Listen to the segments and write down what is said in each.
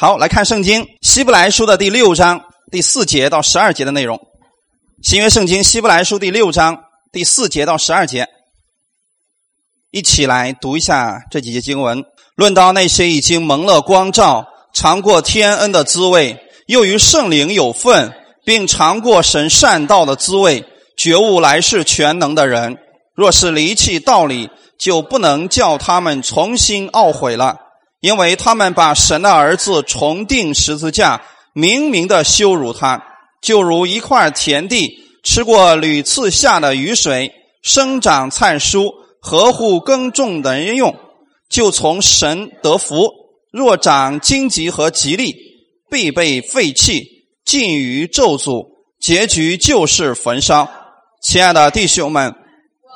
好，来看圣经希伯来书的第六章第四节到十二节的内容。新约圣经希伯来书第六章第四节到十二节，一起来读一下这几节经文。论到那些已经蒙了光照、尝过天恩的滋味，又与圣灵有份，并尝过神善道的滋味，觉悟来世全能的人，若是离弃道理，就不能叫他们重新懊悔了，因为他们把神的儿子重定十字架，明明的羞辱他，就如一块田地吃过屡次下的雨水，生长菜蔬，合乎耕种的人用。就从神得福，若长荆棘和吉利，必被废弃，尽于咒诅，结局就是焚烧。亲爱的弟兄们，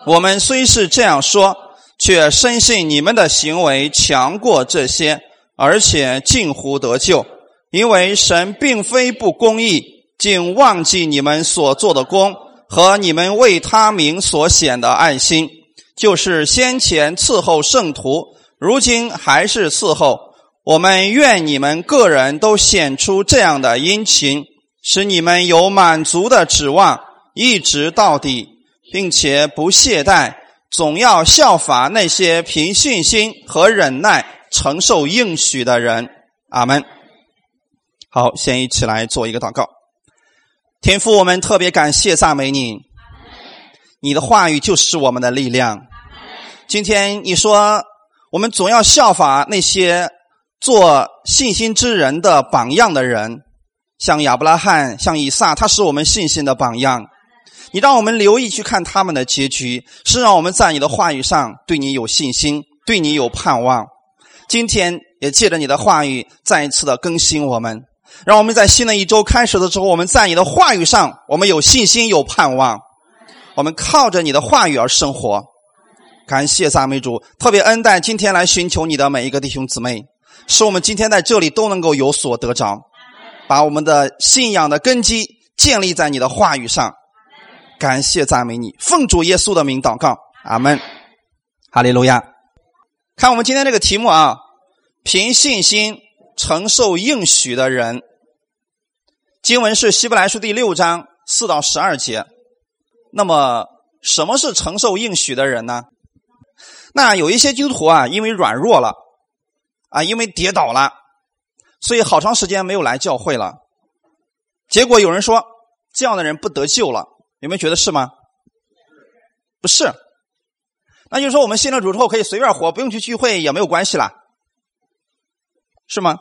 我们虽是这样说，却深信你们的行为强过这些，而且近乎得救，因为神并非不公义，竟忘记你们所做的功和你们为他名所显的爱心，就是先前伺候圣徒。如今还是伺候，我们愿你们个人都显出这样的殷勤，使你们有满足的指望，一直到底，并且不懈怠，总要效法那些凭信心和忍耐承受应许的人。阿门。好，先一起来做一个祷告。天父，我们特别感谢赞美你，你的话语就是我们的力量。今天你说。我们总要效法那些做信心之人的榜样的人，像亚伯拉罕、像以撒，他是我们信心的榜样。你让我们留意去看他们的结局，是让我们在你的话语上对你有信心，对你有盼望。今天也借着你的话语再一次的更新我们，让我们在新的一周开始的时候，我们在你的话语上，我们有信心、有盼望。我们靠着你的话语而生活。感谢赞美主，特别恩待今天来寻求你的每一个弟兄姊妹，使我们今天在这里都能够有所得着，把我们的信仰的根基建立在你的话语上。感谢赞美你，奉主耶稣的名祷告，阿门。哈利路亚。看我们今天这个题目啊，凭信心承受应许的人，经文是希伯来书第六章四到十二节。那么，什么是承受应许的人呢？那有一些基督徒啊，因为软弱了，啊，因为跌倒了，所以好长时间没有来教会了。结果有人说，这样的人不得救了，有没有觉得是吗？不是，那就是说我们信了主之后可以随便活，不用去聚会也没有关系了，是吗？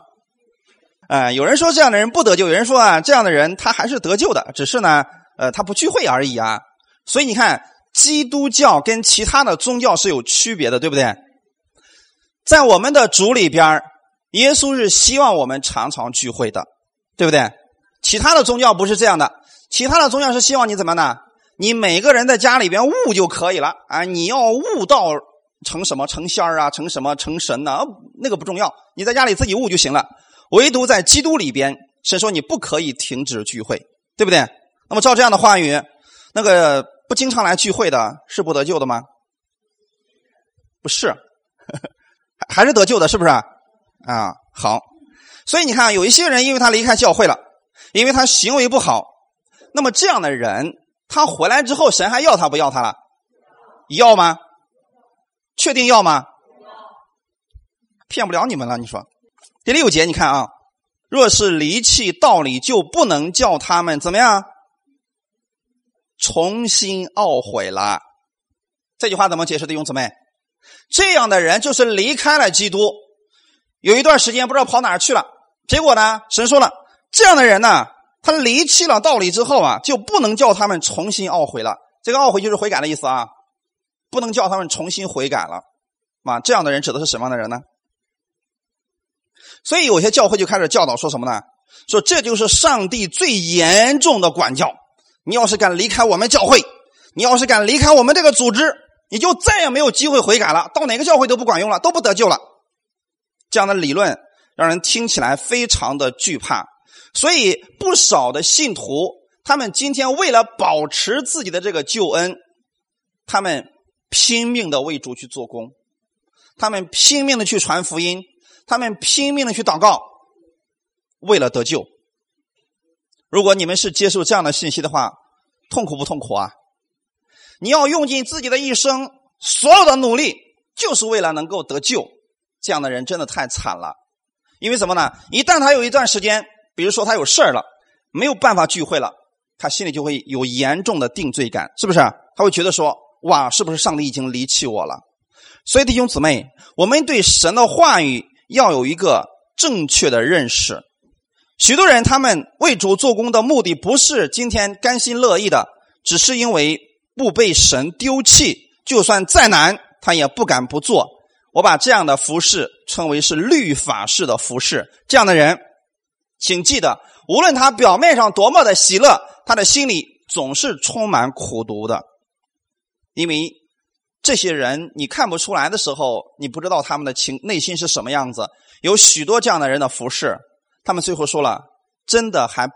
哎，有人说这样的人不得救，有人说啊，这样的人他还是得救的，只是呢，呃，他不聚会而已啊。所以你看。基督教跟其他的宗教是有区别的，对不对？在我们的主里边，耶稣是希望我们常常聚会的，对不对？其他的宗教不是这样的，其他的宗教是希望你怎么呢？你每个人在家里边悟就可以了啊！你要悟到成什么成仙儿啊，成什么成神呢？那个不重要，你在家里自己悟就行了。唯独在基督里边，是说你不可以停止聚会，对不对？那么照这样的话语，那个。不经常来聚会的是不得救的吗？不是，还是得救的，是不是？啊，好。所以你看，有一些人因为他离开教会了，因为他行为不好，那么这样的人，他回来之后，神还要他不要他了？要吗？确定要吗？骗不了你们了，你说。第六节，你看啊，若是离弃道理，就不能叫他们怎么样？重新懊悔了，这句话怎么解释？弟兄姊妹，这样的人就是离开了基督，有一段时间不知道跑哪儿去了。结果呢，神说了，这样的人呢，他离弃了道理之后啊，就不能叫他们重新懊悔了。这个懊悔就是悔改的意思啊，不能叫他们重新悔改了。啊，这样的人指的是什么样的人呢？所以有些教会就开始教导说什么呢？说这就是上帝最严重的管教。你要是敢离开我们教会，你要是敢离开我们这个组织，你就再也没有机会悔改了。到哪个教会都不管用了，都不得救了。这样的理论让人听起来非常的惧怕，所以不少的信徒，他们今天为了保持自己的这个救恩，他们拼命的为主去做工，他们拼命的去传福音，他们拼命的去祷告，为了得救。如果你们是接受这样的信息的话，痛苦不痛苦啊？你要用尽自己的一生，所有的努力，就是为了能够得救。这样的人真的太惨了。因为什么呢？一旦他有一段时间，比如说他有事了，没有办法聚会了，他心里就会有严重的定罪感，是不是？他会觉得说：“哇，是不是上帝已经离弃我了？”所以弟兄姊妹，我们对神的话语要有一个正确的认识。许多人他们为主做工的目的不是今天甘心乐意的，只是因为不被神丢弃，就算再难，他也不敢不做。我把这样的服饰称为是律法式的服饰。这样的人，请记得，无论他表面上多么的喜乐，他的心里总是充满苦毒的，因为。这些人你看不出来的时候，你不知道他们的情内心是什么样子。有许多这样的人的服饰，他们最后说了，真的还不，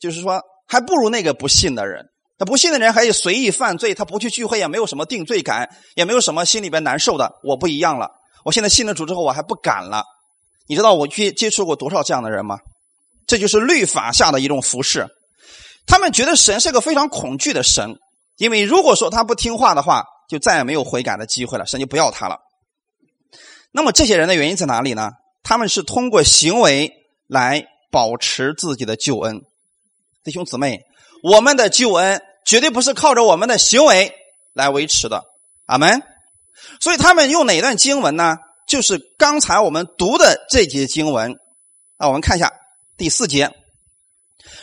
就是说还不如那个不信的人。那不信的人还以随意犯罪，他不去聚会也没有什么定罪感，也没有什么心里边难受的。我不一样了，我现在信了主之后，我还不敢了。你知道我去接触过多少这样的人吗？这就是律法下的一种服饰。他们觉得神是个非常恐惧的神，因为如果说他不听话的话。就再也没有悔改的机会了，神就不要他了。那么这些人的原因在哪里呢？他们是通过行为来保持自己的救恩。弟兄姊妹，我们的救恩绝对不是靠着我们的行为来维持的。阿门。所以他们用哪段经文呢？就是刚才我们读的这节经文。啊，我们看一下第四节。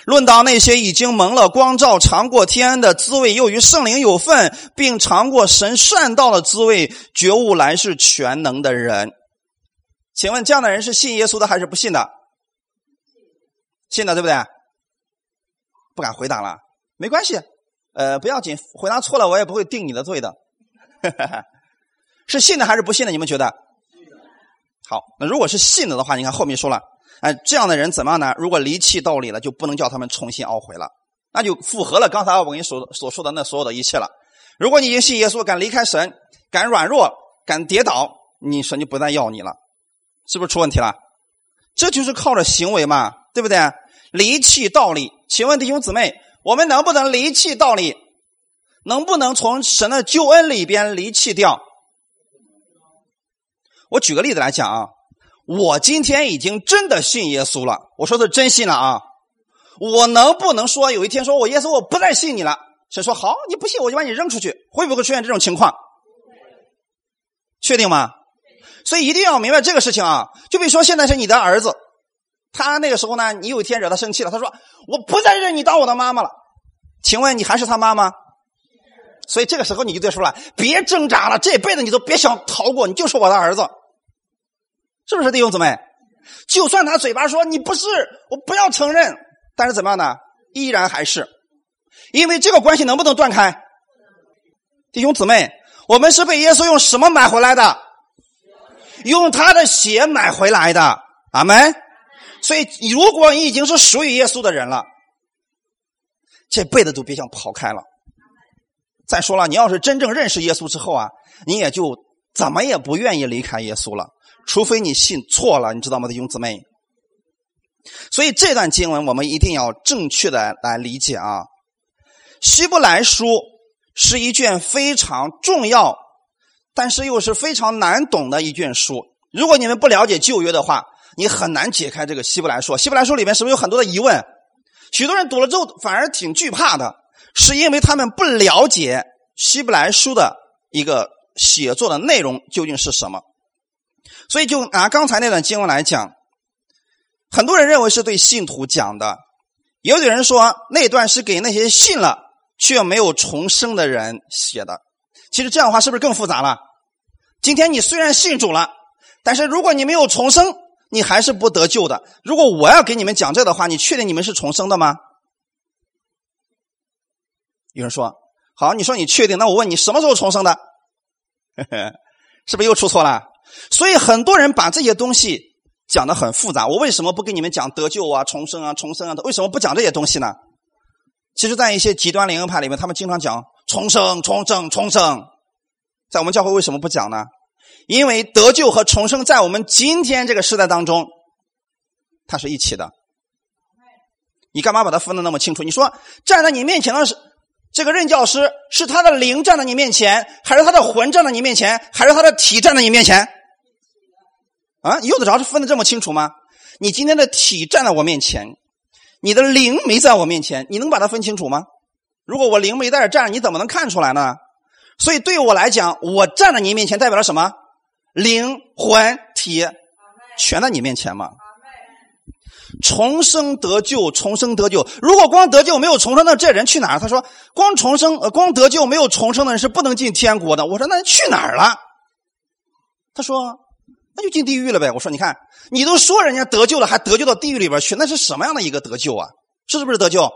论到那些已经蒙了光照、尝过天的滋味，又与圣灵有份，并尝过神善道的滋味，觉悟来世全能的人，请问这样的人是信耶稣的还是不信的？信的，对不对？不敢回答了，没关系，呃，不要紧，回答错了我也不会定你的罪的。是信的还是不信的？你们觉得？好，那如果是信的的话，你看后面说了。哎，这样的人怎么样呢？如果离弃道理了，就不能叫他们重新懊悔了，那就符合了刚才我跟你所所说的那所有的一切了。如果你已经信耶稣，敢离开神，敢软弱，敢跌倒，你神就不再要你了，是不是出问题了？这就是靠着行为嘛，对不对？离弃道理，请问弟兄姊妹，我们能不能离弃道理？能不能从神的救恩里边离弃掉？我举个例子来讲啊。我今天已经真的信耶稣了，我说的真信了啊！我能不能说有一天说我耶稣我不再信你了？谁说好？你不信我就把你扔出去，会不会出现这种情况？确定吗？所以一定要明白这个事情啊！就比如说现在是你的儿子，他那个时候呢，你有一天惹他生气了，他说我不再认你当我的妈妈了，请问你还是他妈妈？所以这个时候你就得说了，别挣扎了，这辈子你都别想逃过，你就是我的儿子。是不是弟兄姊妹？就算他嘴巴说你不是，我不要承认，但是怎么样呢？依然还是，因为这个关系能不能断开？弟兄姊妹，我们是被耶稣用什么买回来的？用他的血买回来的。阿门。所以，如果你已经是属于耶稣的人了，这辈子都别想跑开了。再说了，你要是真正认识耶稣之后啊，你也就怎么也不愿意离开耶稣了。除非你信错了，你知道吗，弟兄姊妹？所以这段经文我们一定要正确的来理解啊。希伯来书是一卷非常重要，但是又是非常难懂的一卷书。如果你们不了解旧约的话，你很难解开这个希伯来书。希伯来书里面是不是有很多的疑问？许多人读了之后反而挺惧怕的，是因为他们不了解希伯来书的一个写作的内容究竟是什么。所以，就拿刚才那段经文来讲，很多人认为是对信徒讲的，也有人说那段是给那些信了却没有重生的人写的。其实这样的话是不是更复杂了？今天你虽然信主了，但是如果你没有重生，你还是不得救的。如果我要给你们讲这的话，你确定你们是重生的吗？有人说：“好，你说你确定？那我问你，什么时候重生的？是不是又出错了？”所以很多人把这些东西讲的很复杂。我为什么不跟你们讲得救啊、重生啊、重生啊？为什么不讲这些东西呢？其实，在一些极端灵恩派里面，他们经常讲重生、重生、重生。在我们教会为什么不讲呢？因为得救和重生在我们今天这个时代当中它是一起的。你干嘛把它分的那么清楚？你说站在你面前的是这个任教师，是他的灵站在你面前，还是他的魂站在你面前，还是他的体站在你面前？啊，用得着是分的这么清楚吗？你今天的体站在我面前，你的灵没在我面前，你能把它分清楚吗？如果我灵没在这站着，你怎么能看出来呢？所以对我来讲，我站在你面前代表了什么？灵魂体全在你面前嘛。重生得救，重生得救。如果光得救没有重生，那这人去哪儿？他说：“光重生，呃，光得救没有重生的人是不能进天国的。”我说：“那去哪儿了？”他说：“那就进地狱了呗。”我说：“你看，你都说人家得救了，还得救到地狱里边去，那是什么样的一个得救啊？是不是得救？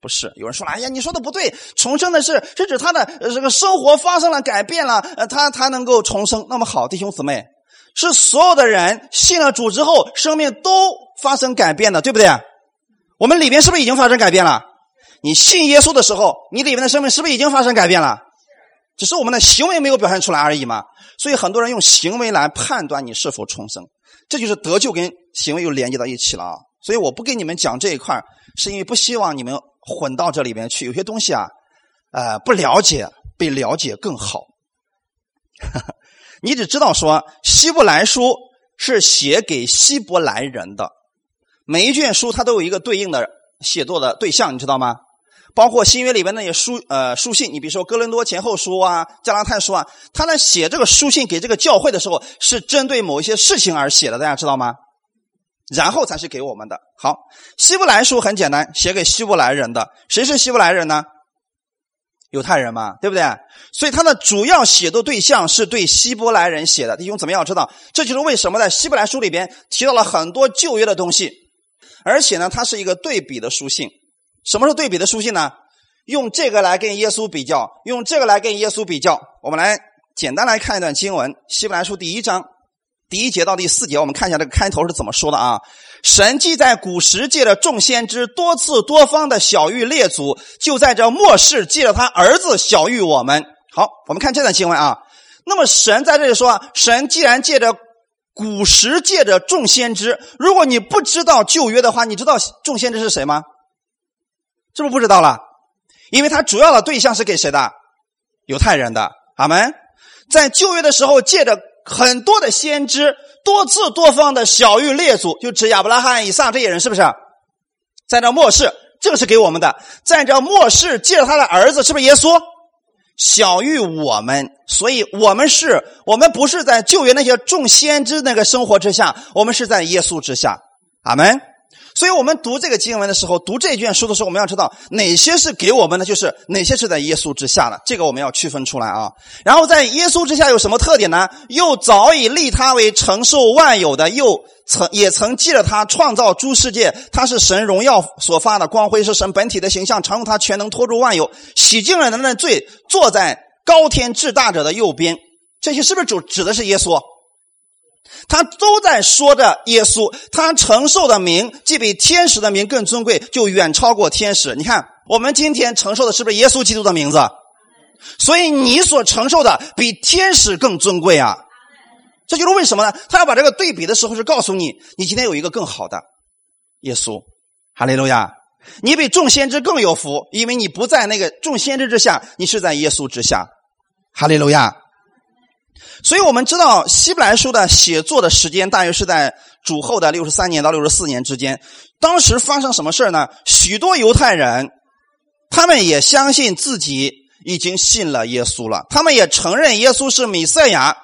不是。有人说了：‘哎呀，你说的不对，重生的是是指他的这个生活发生了改变了，呃，他他能够重生。’那么好，弟兄姊妹。”是所有的人信了主之后，生命都发生改变的，对不对？我们里边是不是已经发生改变了？你信耶稣的时候，你里面的生命是不是已经发生改变了？只是我们的行为没有表现出来而已嘛。所以很多人用行为来判断你是否重生，这就是得救跟行为又连接到一起了啊。所以我不跟你们讲这一块是因为不希望你们混到这里边去。有些东西啊，呃，不了解比了解更好。你只知道说，希伯来书是写给希伯来人的，每一卷书它都有一个对应的写作的对象，你知道吗？包括新约里边那些书，呃，书信，你比如说哥林多前后书啊、加拉太书啊，他呢写这个书信给这个教会的时候，是针对某一些事情而写的，大家知道吗？然后才是给我们的。好，希伯来书很简单，写给希伯来人的，谁是希伯来人呢？犹太人嘛，对不对？所以他的主要写作对象是对希伯来人写的。弟兄怎么样知道？这就是为什么在希伯来书里边提到了很多旧约的东西，而且呢，它是一个对比的书信。什么是对比的书信呢？用这个来跟耶稣比较，用这个来跟耶稣比较。我们来简单来看一段经文，希伯来书第一章。第一节到第四节，我们看一下这个开头是怎么说的啊？神既在古时借着众先知多次多方的小谕列祖，就在这末世借着他儿子小谕我们。好，我们看这段经文啊。那么神在这里说，神既然借着古时借着众先知，如果你不知道旧约的话，你知道众先知是谁吗？是不是不知道了？因为他主要的对象是给谁的？犹太人的。阿门。在旧约的时候借着。很多的先知多次多方的小谕列祖，就指亚伯拉罕、以撒这些人，是不是？在这末世，这个是给我们的。在这末世，借着他的儿子，是不是耶稣？小于我们，所以我们是，我们不是在救援那些众先知那个生活之下，我们是在耶稣之下。阿门。所以我们读这个经文的时候，读这卷书的时候，我们要知道哪些是给我们的，就是哪些是在耶稣之下的，这个我们要区分出来啊。然后在耶稣之下有什么特点呢？又早已立他为承受万有的，又曾也曾记着他创造诸世界，他是神荣耀所发的光辉，是神本体的形象，常用他全能托住万有，洗净了人的罪，坐在高天至大者的右边。这些是不是指指的是耶稣？他都在说着耶稣，他承受的名既比天使的名更尊贵，就远超过天使。你看，我们今天承受的是不是耶稣基督的名字？所以你所承受的比天使更尊贵啊！这就是为什么呢？他要把这个对比的时候，是告诉你，你今天有一个更好的耶稣，哈利路亚！你比众先知更有福，因为你不在那个众先知之下，你是在耶稣之下，哈利路亚！所以我们知道希伯来书的写作的时间大约是在主后的六十三年到六十四年之间。当时发生什么事呢？许多犹太人，他们也相信自己已经信了耶稣了，他们也承认耶稣是弥赛亚。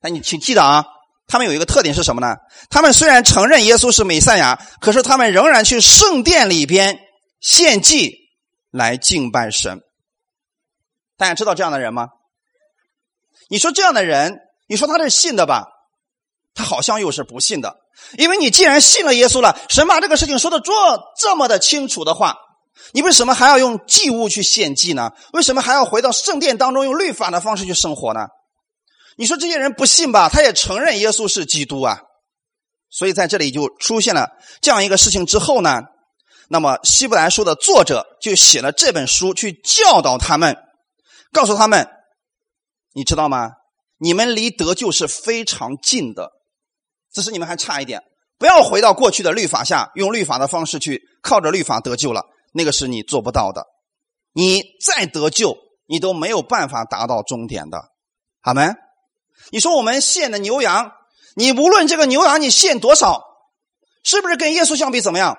那你请记得啊，他们有一个特点是什么呢？他们虽然承认耶稣是弥赛亚，可是他们仍然去圣殿里边献祭来敬拜神。大家知道这样的人吗？你说这样的人，你说他是信的吧？他好像又是不信的，因为你既然信了耶稣了，神把这个事情说的这这么的清楚的话，你为什么还要用祭物去献祭呢？为什么还要回到圣殿当中用律法的方式去生活呢？你说这些人不信吧？他也承认耶稣是基督啊，所以在这里就出现了这样一个事情之后呢，那么希伯来书的作者就写了这本书去教导他们，告诉他们。你知道吗？你们离得救是非常近的，只是你们还差一点，不要回到过去的律法下，用律法的方式去靠着律法得救了，那个是你做不到的。你再得救，你都没有办法达到终点的。好没？你说我们献的牛羊，你无论这个牛羊你献多少，是不是跟耶稣相比怎么样？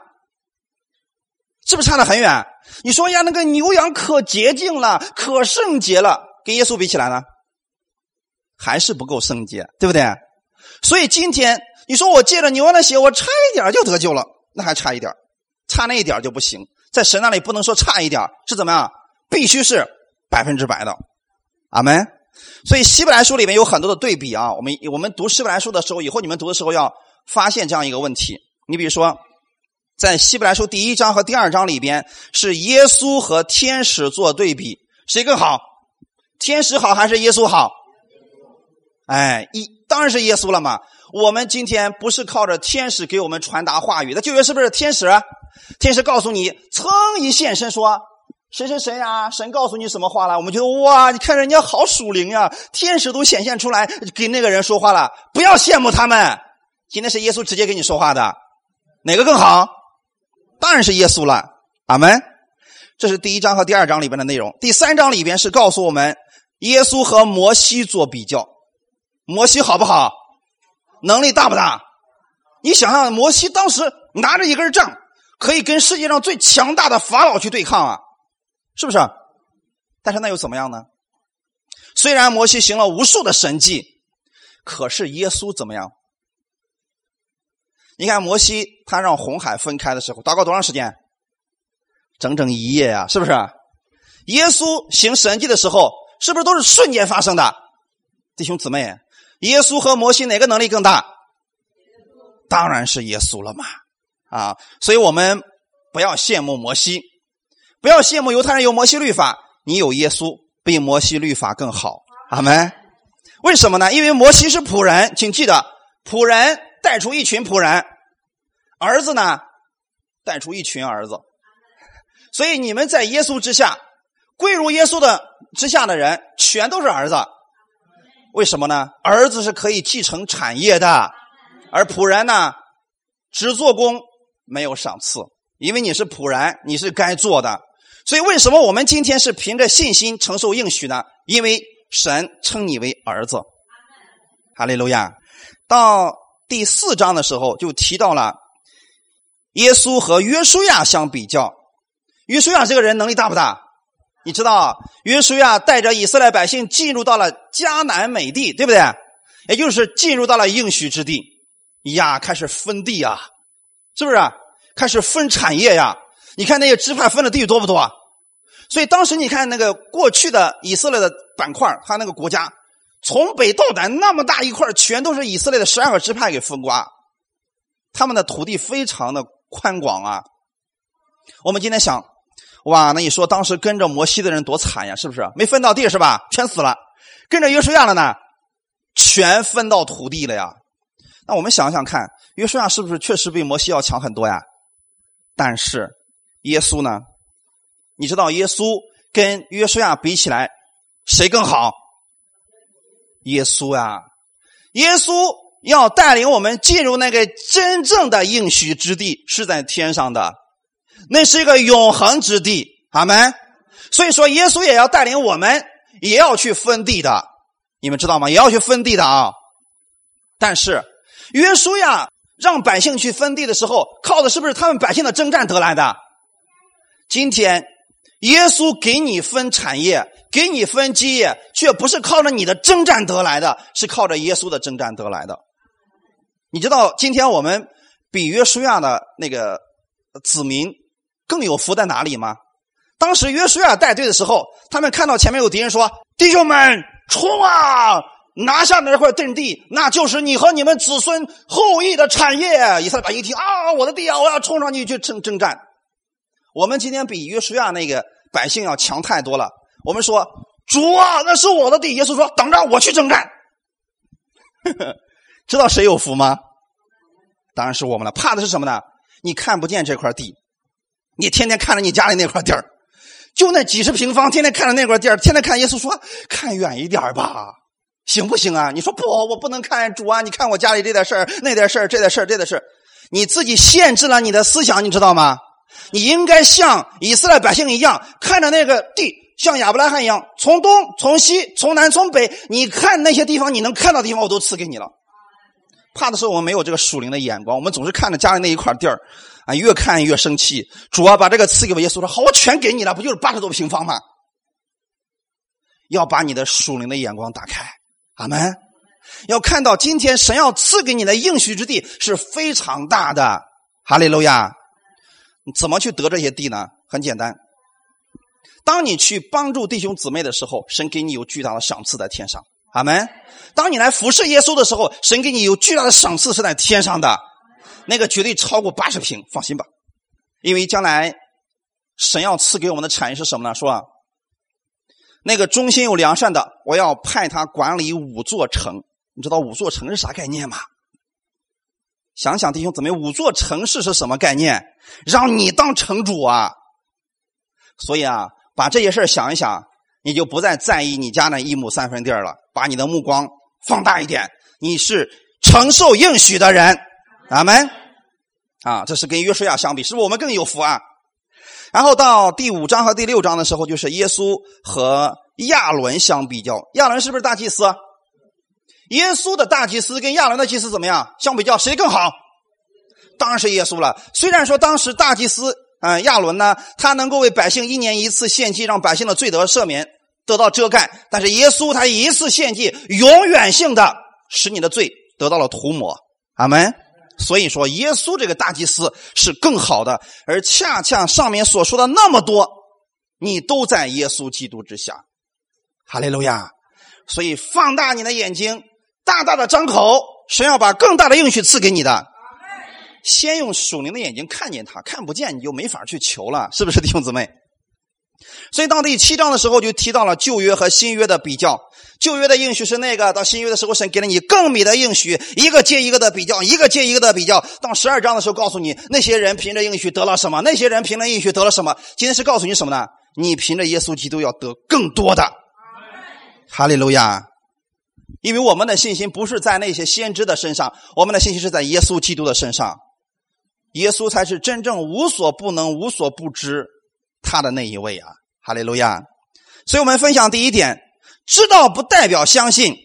是不是差得很远？你说呀，那个牛羊可洁净了，可圣洁了，跟耶稣比起来呢，还是不够圣洁，对不对？所以今天你说我借着牛羊的血，我差一点就得救了，那还差一点，差那一点就不行。在神那里不能说差一点，是怎么样？必须是百分之百的。阿门。所以希伯来书里面有很多的对比啊。我们我们读希伯来书的时候，以后你们读的时候要发现这样一个问题。你比如说，在希伯来书第一章和第二章里边，是耶稣和天使做对比，谁更好？天使好还是耶稣好？哎，一当然是耶稣了嘛。我们今天不是靠着天使给我们传达话语，的旧约是不是天使？天使告诉你，噌一现身说。谁谁谁呀？神告诉你什么话了？我们觉得哇，你看人家好属灵呀！天使都显现出来给那个人说话了，不要羡慕他们。今天是耶稣直接跟你说话的，哪个更好？当然是耶稣了。阿门。这是第一章和第二章里边的内容。第三章里边是告诉我们耶稣和摩西做比较，摩西好不好？能力大不大？你想想，摩西当时拿着一根杖，可以跟世界上最强大的法老去对抗啊！是不是？但是那又怎么样呢？虽然摩西行了无数的神迹，可是耶稣怎么样？你看摩西他让红海分开的时候，祷告多长时间？整整一夜呀，是不是？耶稣行神迹的时候，是不是都是瞬间发生的？弟兄姊妹，耶稣和摩西哪个能力更大？当然是耶稣了嘛！啊，所以我们不要羡慕摩西。不要羡慕犹太人有摩西律法，你有耶稣比摩西律法更好。阿门。为什么呢？因为摩西是仆人，请记得，仆人带出一群仆人，儿子呢带出一群儿子。所以你们在耶稣之下，归入耶稣的之下的人，全都是儿子。为什么呢？儿子是可以继承产业的，而仆人呢，只做工没有赏赐，因为你是仆人，你是该做的。所以，为什么我们今天是凭着信心承受应许呢？因为神称你为儿子。哈利路亚。到第四章的时候，就提到了耶稣和约书亚相比较。约书亚这个人能力大不大？你知道，约书亚带着以色列百姓进入到了迦南美地，对不对？也就是进入到了应许之地呀，开始分地啊，是不是？开始分产业呀。你看那些支派分的地多不多？啊？所以当时你看那个过去的以色列的板块，他那个国家从北到南那么大一块，全都是以色列的十二个支派给分瓜，他们的土地非常的宽广啊。我们今天想，哇，那你说当时跟着摩西的人多惨呀，是不是？没分到地是吧？全死了。跟着约书亚的呢，全分到土地了呀。那我们想想看，约书亚是不是确实比摩西要强很多呀？但是。耶稣呢？你知道耶稣跟约书亚比起来，谁更好？耶稣呀！耶稣要带领我们进入那个真正的应许之地，是在天上的，那是一个永恒之地。阿门。所以说，耶稣也要带领我们，也要去分地的。你们知道吗？也要去分地的啊！但是约书亚让百姓去分地的时候，靠的是不是他们百姓的征战得来的？今天，耶稣给你分产业，给你分基业，却不是靠着你的征战得来的，是靠着耶稣的征战得来的。你知道今天我们比约书亚的那个子民更有福在哪里吗？当时约书亚带队的时候，他们看到前面有敌人，说：“弟兄们，冲啊！拿下那块阵地，那就是你和你们子孙后裔的产业。”以色列百姓一听啊，我的地啊，我要冲上去去征征战。我们今天比约书亚那个百姓要强太多了。我们说主啊，那是我的地。耶稣说：“等着我去征战。”知道谁有福吗？当然是我们了。怕的是什么呢？你看不见这块地，你天天看着你家里那块地儿，就那几十平方，天天看着那块地儿，天天看。耶稣说：“看远一点吧，行不行啊？”你说不，我不能看主啊！你看我家里这点事儿，那点事儿，这点事儿，这点事儿。你自己限制了你的思想，你知道吗？你应该像以色列百姓一样，看着那个地，像亚伯拉罕一样，从东、从西、从南、从北，你看那些地方，你能看到的地方，我都赐给你了。怕的是我们没有这个属灵的眼光，我们总是看着家里那一块地儿，越看越生气。主啊，把这个赐给我耶稣说好，我全给你了，不就是八十多平方吗？要把你的属灵的眼光打开，阿门。要看到今天神要赐给你的应许之地是非常大的，哈利路亚。怎么去得这些地呢？很简单，当你去帮助弟兄姊妹的时候，神给你有巨大的赏赐在天上，阿门。当你来服侍耶稣的时候，神给你有巨大的赏赐是在天上的，那个绝对超过八十平，放心吧。因为将来神要赐给我们的产业是什么呢？说那个忠心又良善的，我要派他管理五座城。你知道五座城是啥概念吗？想想弟兄姊妹，五座城市是什么概念？让你当城主啊！所以啊，把这些事想一想，你就不再在意你家那一亩三分地了，把你的目光放大一点。你是承受应许的人，阿门。啊，这是跟约书亚相比，是不是我们更有福啊？然后到第五章和第六章的时候，就是耶稣和亚伦相比较。亚伦是不是大祭司？耶稣的大祭司跟亚伦的祭司怎么样？相比较谁更好？当然是耶稣了。虽然说当时大祭司啊亚伦呢，他能够为百姓一年一次献祭，让百姓的罪得赦免，得到遮盖。但是耶稣他一次献祭，永远性的使你的罪得到了涂抹。阿门。所以说，耶稣这个大祭司是更好的，而恰恰上面所说的那么多，你都在耶稣基督之下。哈利路亚。所以放大你的眼睛。大大的张口，神要把更大的应许赐给你的。先用属灵的眼睛看见他，看不见你就没法去求了，是不是弟兄姊妹？所以到第七章的时候就提到了旧约和新约的比较。旧约的应许是那个，到新约的时候，神给了你更美的应许，一个接一个的比较，一个接一个的比较。到十二章的时候，告诉你那些人凭着应许得了什么，那些人凭着应许得了什么。今天是告诉你什么呢？你凭着耶稣基督要得更多的。哈利路亚。因为我们的信心不是在那些先知的身上，我们的信心是在耶稣基督的身上。耶稣才是真正无所不能、无所不知他的那一位啊！哈利路亚！所以我们分享第一点：知道不代表相信，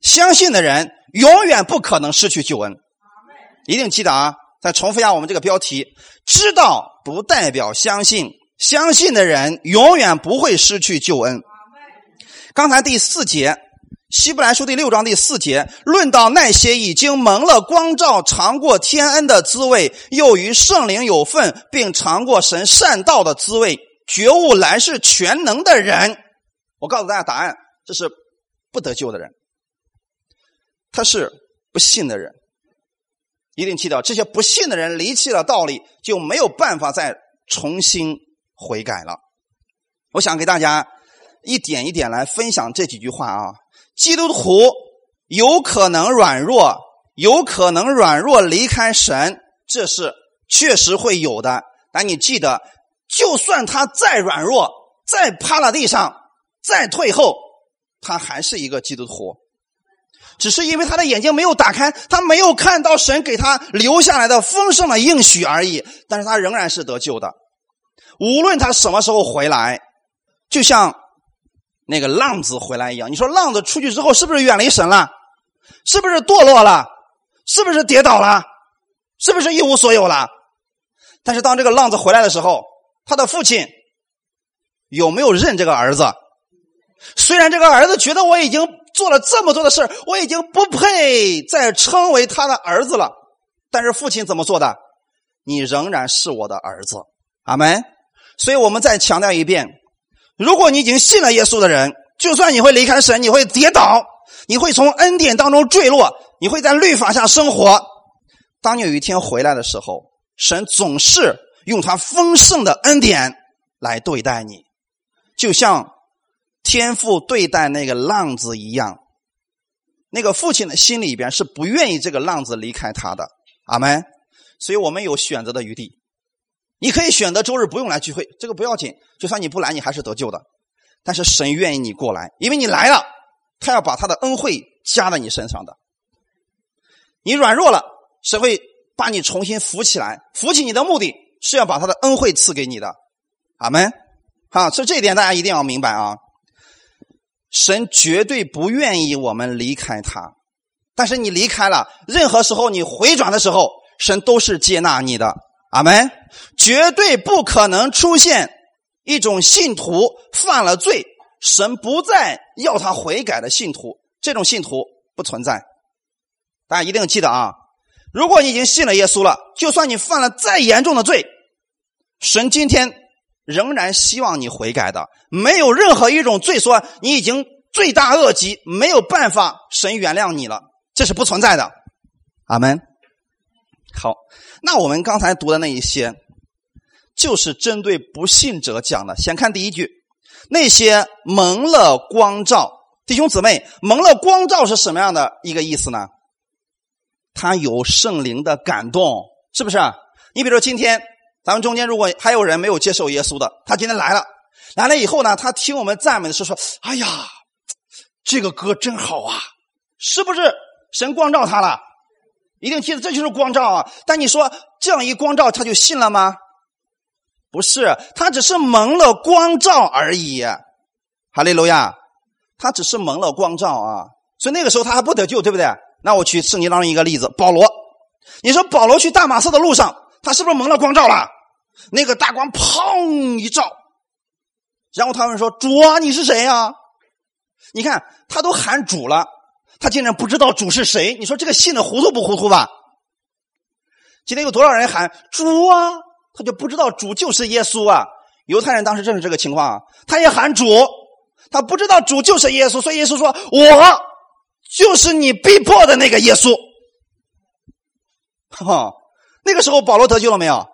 相信的人永远不可能失去救恩。一定记得啊！再重复一下我们这个标题：知道不代表相信，相信的人永远不会失去救恩。刚才第四节。希伯来书第六章第四节论到那些已经蒙了光照、尝过天恩的滋味，又与圣灵有份，并尝过神善道的滋味，觉悟来世全能的人。我告诉大家答案：这是不得救的人，他是不信的人。一定记得，这些不信的人离弃了道理，就没有办法再重新悔改了。我想给大家一点一点来分享这几句话啊。基督徒有可能软弱，有可能软弱离开神，这是确实会有的。但你记得，就算他再软弱，再趴在地上，再退后，他还是一个基督徒。只是因为他的眼睛没有打开，他没有看到神给他留下来的丰盛的应许而已。但是他仍然是得救的。无论他什么时候回来，就像。那个浪子回来一样，你说浪子出去之后是不是远离神了？是不是堕落了？是不是跌倒了？是不是一无所有了？但是当这个浪子回来的时候，他的父亲有没有认这个儿子？虽然这个儿子觉得我已经做了这么多的事我已经不配再称为他的儿子了，但是父亲怎么做的？你仍然是我的儿子，阿门。所以我们再强调一遍。如果你已经信了耶稣的人，就算你会离开神，你会跌倒，你会从恩典当中坠落，你会在律法下生活。当你有一天回来的时候，神总是用他丰盛的恩典来对待你，就像天父对待那个浪子一样。那个父亲的心里边是不愿意这个浪子离开他的，阿门。所以我们有选择的余地。你可以选择周日不用来聚会，这个不要紧。就算你不来，你还是得救的。但是神愿意你过来，因为你来了，他要把他的恩惠加在你身上的。你软弱了，神会把你重新扶起来，扶起你的目的是要把他的恩惠赐给你的。阿门。好，所以这一点大家一定要明白啊。神绝对不愿意我们离开他，但是你离开了，任何时候你回转的时候，神都是接纳你的。阿门。绝对不可能出现一种信徒犯了罪，神不再要他悔改的信徒，这种信徒不存在。大家一定记得啊！如果你已经信了耶稣了，就算你犯了再严重的罪，神今天仍然希望你悔改的。没有任何一种罪说你已经罪大恶极，没有办法神原谅你了，这是不存在的。阿门。好，那我们刚才读的那一些，就是针对不信者讲的。先看第一句，那些蒙了光照弟兄姊妹，蒙了光照是什么样的一个意思呢？他有圣灵的感动，是不是？你比如说，今天咱们中间如果还有人没有接受耶稣的，他今天来了，来了以后呢，他听我们赞美的时候说：“哎呀，这个歌真好啊！”是不是神光照他了？一定记得，这就是光照啊！但你说这样一光照，他就信了吗？不是，他只是蒙了光照而已。哈利路亚，他只是蒙了光照啊！所以那个时候他还不得救，对不对？那我举圣经当中一个例子，保罗。你说保罗去大马色的路上，他是不是蒙了光照了？那个大光砰一照，然后他们说：“主啊，你是谁呀？”你看他都喊主了，他竟然不知道主是谁。你说这个信的糊涂不糊涂吧？今天有多少人喊主啊，他就不知道主就是耶稣啊？犹太人当时正是这个情况，他也喊主，他不知道主就是耶稣，所以耶稣说：“我。”就是你逼迫的那个耶稣，哈，那个时候保罗得救了没有？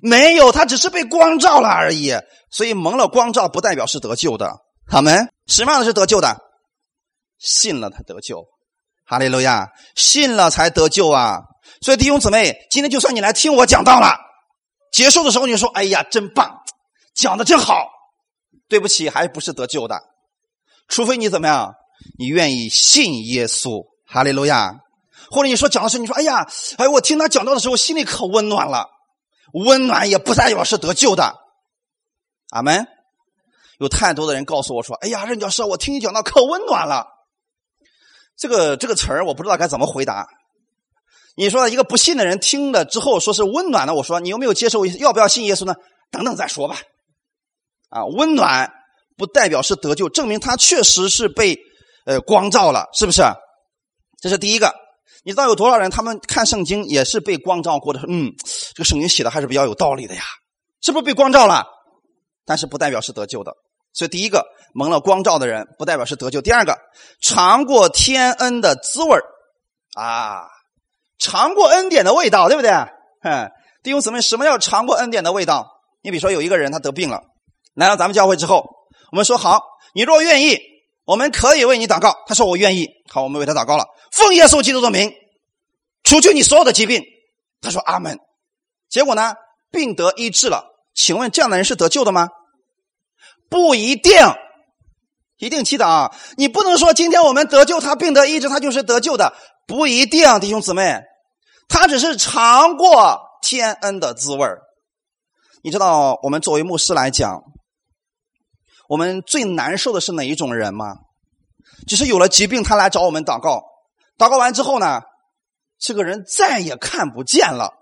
没有，他只是被光照了而已。所以蒙了光照不代表是得救的。他们什么样的是得救的？信了他得救，哈利路亚，信了才得救啊！所以弟兄姊妹，今天就算你来听我讲道了，结束的时候你说：“哎呀，真棒，讲的真好。”对不起，还不是得救的，除非你怎么样？你愿意信耶稣，哈利路亚，或者你说讲的是，你说哎呀，哎，我听他讲到的时候，心里可温暖了。温暖也不代表是得救的，阿门。有太多的人告诉我说：“哎呀，任教师，我听你讲到可温暖了。”这个这个词儿我不知道该怎么回答。你说一个不信的人听了之后说是温暖的，我说你有没有接受？要不要信耶稣呢？等等再说吧。啊，温暖不代表是得救，证明他确实是被。呃，光照了，是不是？这是第一个。你知道有多少人他们看圣经也是被光照过的？嗯，这个圣经写的还是比较有道理的呀，是不是被光照了？但是不代表是得救的。所以第一个蒙了光照的人不代表是得救。第二个尝过天恩的滋味啊，尝过恩典的味道，对不对？哼，弟兄姊妹，什么叫尝过恩典的味道？你比如说有一个人他得病了，来到咱们教会之后，我们说好，你若愿意。我们可以为你祷告。他说：“我愿意。”好，我们为他祷告了。奉耶稣基督的名，除去你所有的疾病。他说：“阿门。”结果呢，病得医治了。请问这样的人是得救的吗？不一定，一定记得啊！你不能说今天我们得救，他病得医治，他就是得救的，不一定，弟兄姊妹，他只是尝过天恩的滋味你知道，我们作为牧师来讲。我们最难受的是哪一种人吗？就是有了疾病，他来找我们祷告，祷告完之后呢，这个人再也看不见了。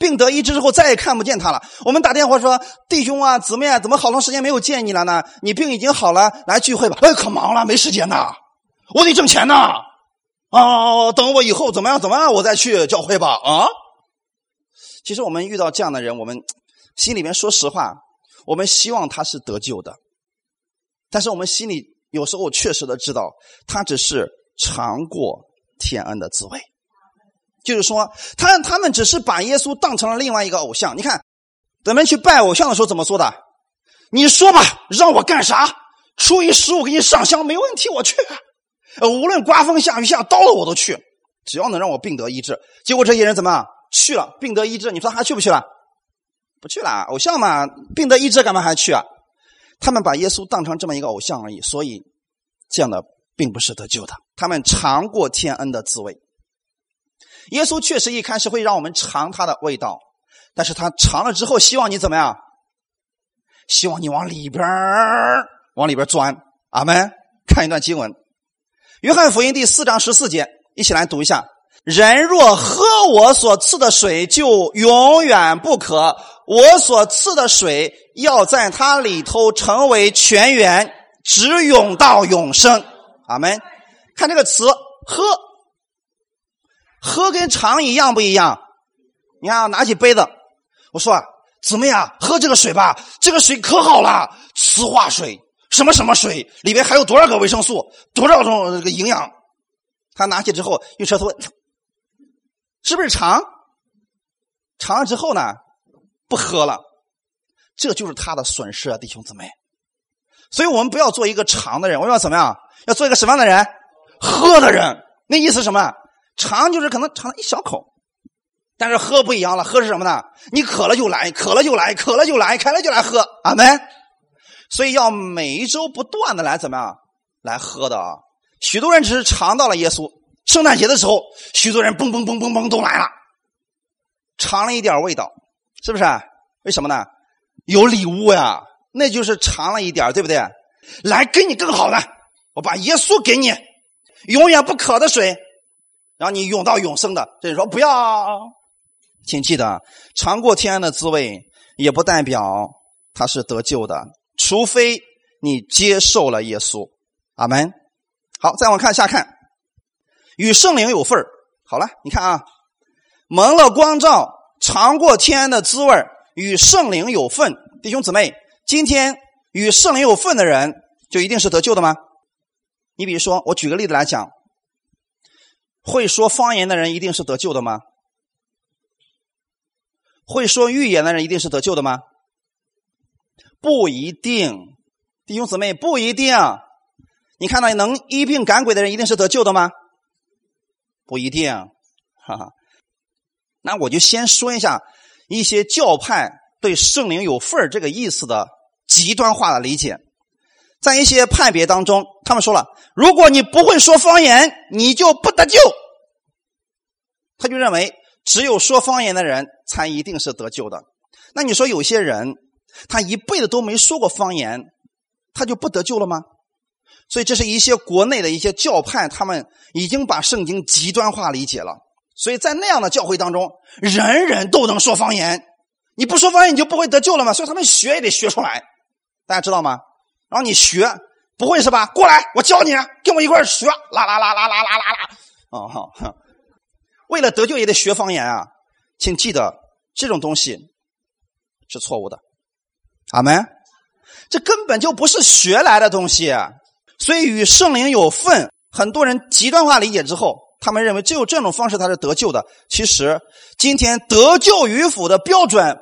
病得医治之后，再也看不见他了。我们打电话说：“弟兄啊，姊妹啊，怎么好长时间没有见你了呢？你病已经好了，来聚会吧。”哎，可忙了，没时间呐，我得挣钱呐。啊，等我以后怎么样怎么样，我再去教会吧。啊，其实我们遇到这样的人，我们心里面说实话。我们希望他是得救的，但是我们心里有时候确实的知道，他只是尝过天恩的滋味。就是说，他他们只是把耶稣当成了另外一个偶像。你看，咱们去拜偶像的时候怎么说的？你说吧，让我干啥？初一十五给你上香没问题，我去。无论刮风下雨下刀子我都去，只要能让我病得医治。结果这些人怎么去了？病得医治，你说还去不去了？不去了，偶像嘛，病得医治，干嘛还去啊？他们把耶稣当成这么一个偶像而已，所以这样的并不是得救的。他们尝过天恩的滋味。耶稣确实一开始会让我们尝它的味道，但是他尝了之后，希望你怎么样？希望你往里边往里边钻。阿门。看一段经文，《约翰福音》第四章十四节，一起来读一下：人若喝我所赐的水，就永远不渴；我所赐的水要在它里头成为泉源，直涌到永生。阿门。看这个词，喝，喝跟尝一样不一样？你看，拿起杯子，我说怎么样？喝这个水吧，这个水可好了，磁化水，什么什么水，里边还有多少个维生素，多少种这个营养？他拿起之后，用舌头，是不是尝？尝了之后呢，不喝了，这就是他的损失啊，弟兄姊妹。所以我们不要做一个尝的人，我们要怎么样？要做一个什么样的人？喝的人，那意思什么？尝就是可能尝了一小口，但是喝不一样了。喝是什么呢？你渴了就来，渴了就来，渴了就来，渴了就来喝。阿门。所以要每一周不断的来怎么样来喝的啊？许多人只是尝到了耶稣。圣诞节的时候，许多人嘣嘣嘣嘣嘣都来了，尝了一点味道，是不是？为什么呢？有礼物呀，那就是尝了一点，对不对？来，给你更好的，我把耶稣给你。永远不渴的水，让你永到永生的。这人说不要，请记得尝过天的滋味，也不代表他是得救的，除非你接受了耶稣。阿门。好，再往下看，与圣灵有份好了，你看啊，蒙了光照，尝过天的滋味，与圣灵有份。弟兄姊妹，今天与圣灵有份的人，就一定是得救的吗？你比如说，我举个例子来讲，会说方言的人一定是得救的吗？会说预言的人一定是得救的吗？不一定，弟兄姊妹不一定。你看到能医病赶鬼的人一定是得救的吗？不一定，哈哈。那我就先说一下一些教派对圣灵有份这个意思的极端化的理解。在一些派别当中，他们说了：如果你不会说方言，你就不得救。他就认为只有说方言的人才一定是得救的。那你说有些人他一辈子都没说过方言，他就不得救了吗？所以这是一些国内的一些教派，他们已经把圣经极端化理解了。所以在那样的教会当中，人人都能说方言，你不说方言你就不会得救了吗？所以他们学也得学出来，大家知道吗？然后你学不会是吧？过来，我教你，跟我一块学，啦啦啦啦啦啦啦啦。哦哈，为了得救也得学方言啊，请记得这种东西是错误的。阿门。这根本就不是学来的东西，所以与圣灵有份。很多人极端化理解之后，他们认为只有这种方式他是得救的。其实今天得救与否的标准，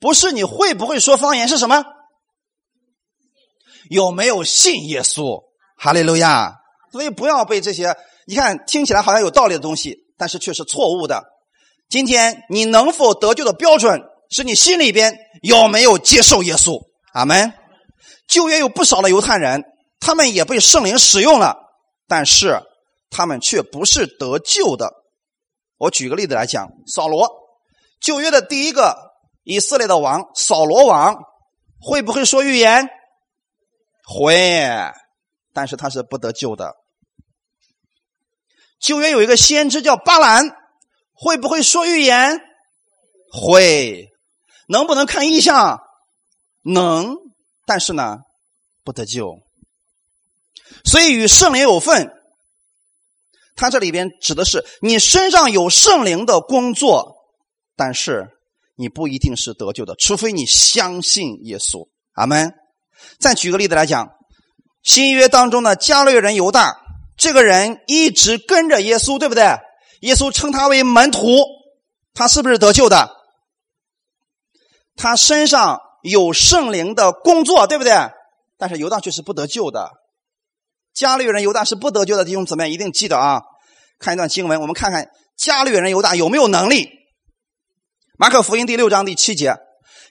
不是你会不会说方言，是什么？有没有信耶稣？哈利路亚！所以不要被这些你看听起来好像有道理的东西，但是却是错误的。今天你能否得救的标准，是你心里边有没有接受耶稣？阿门。旧约有不少的犹太人，他们也被圣灵使用了，但是他们却不是得救的。我举个例子来讲，扫罗，旧约的第一个以色列的王扫罗王，会不会说预言？会，但是他是不得救的。旧约有一个先知叫巴兰，会不会说预言？会，能不能看异象？能，但是呢，不得救。所以与圣灵有份，他这里边指的是你身上有圣灵的工作，但是你不一定是得救的，除非你相信耶稣。阿门。再举个例子来讲，新约当中的加略人犹大，这个人一直跟着耶稣，对不对？耶稣称他为门徒，他是不是得救的？他身上有圣灵的工作，对不对？但是犹大却是不得救的。加略人犹大是不得救的弟兄姊妹一定记得啊！看一段经文，我们看看加略人犹大有没有能力。马可福音第六章第七节。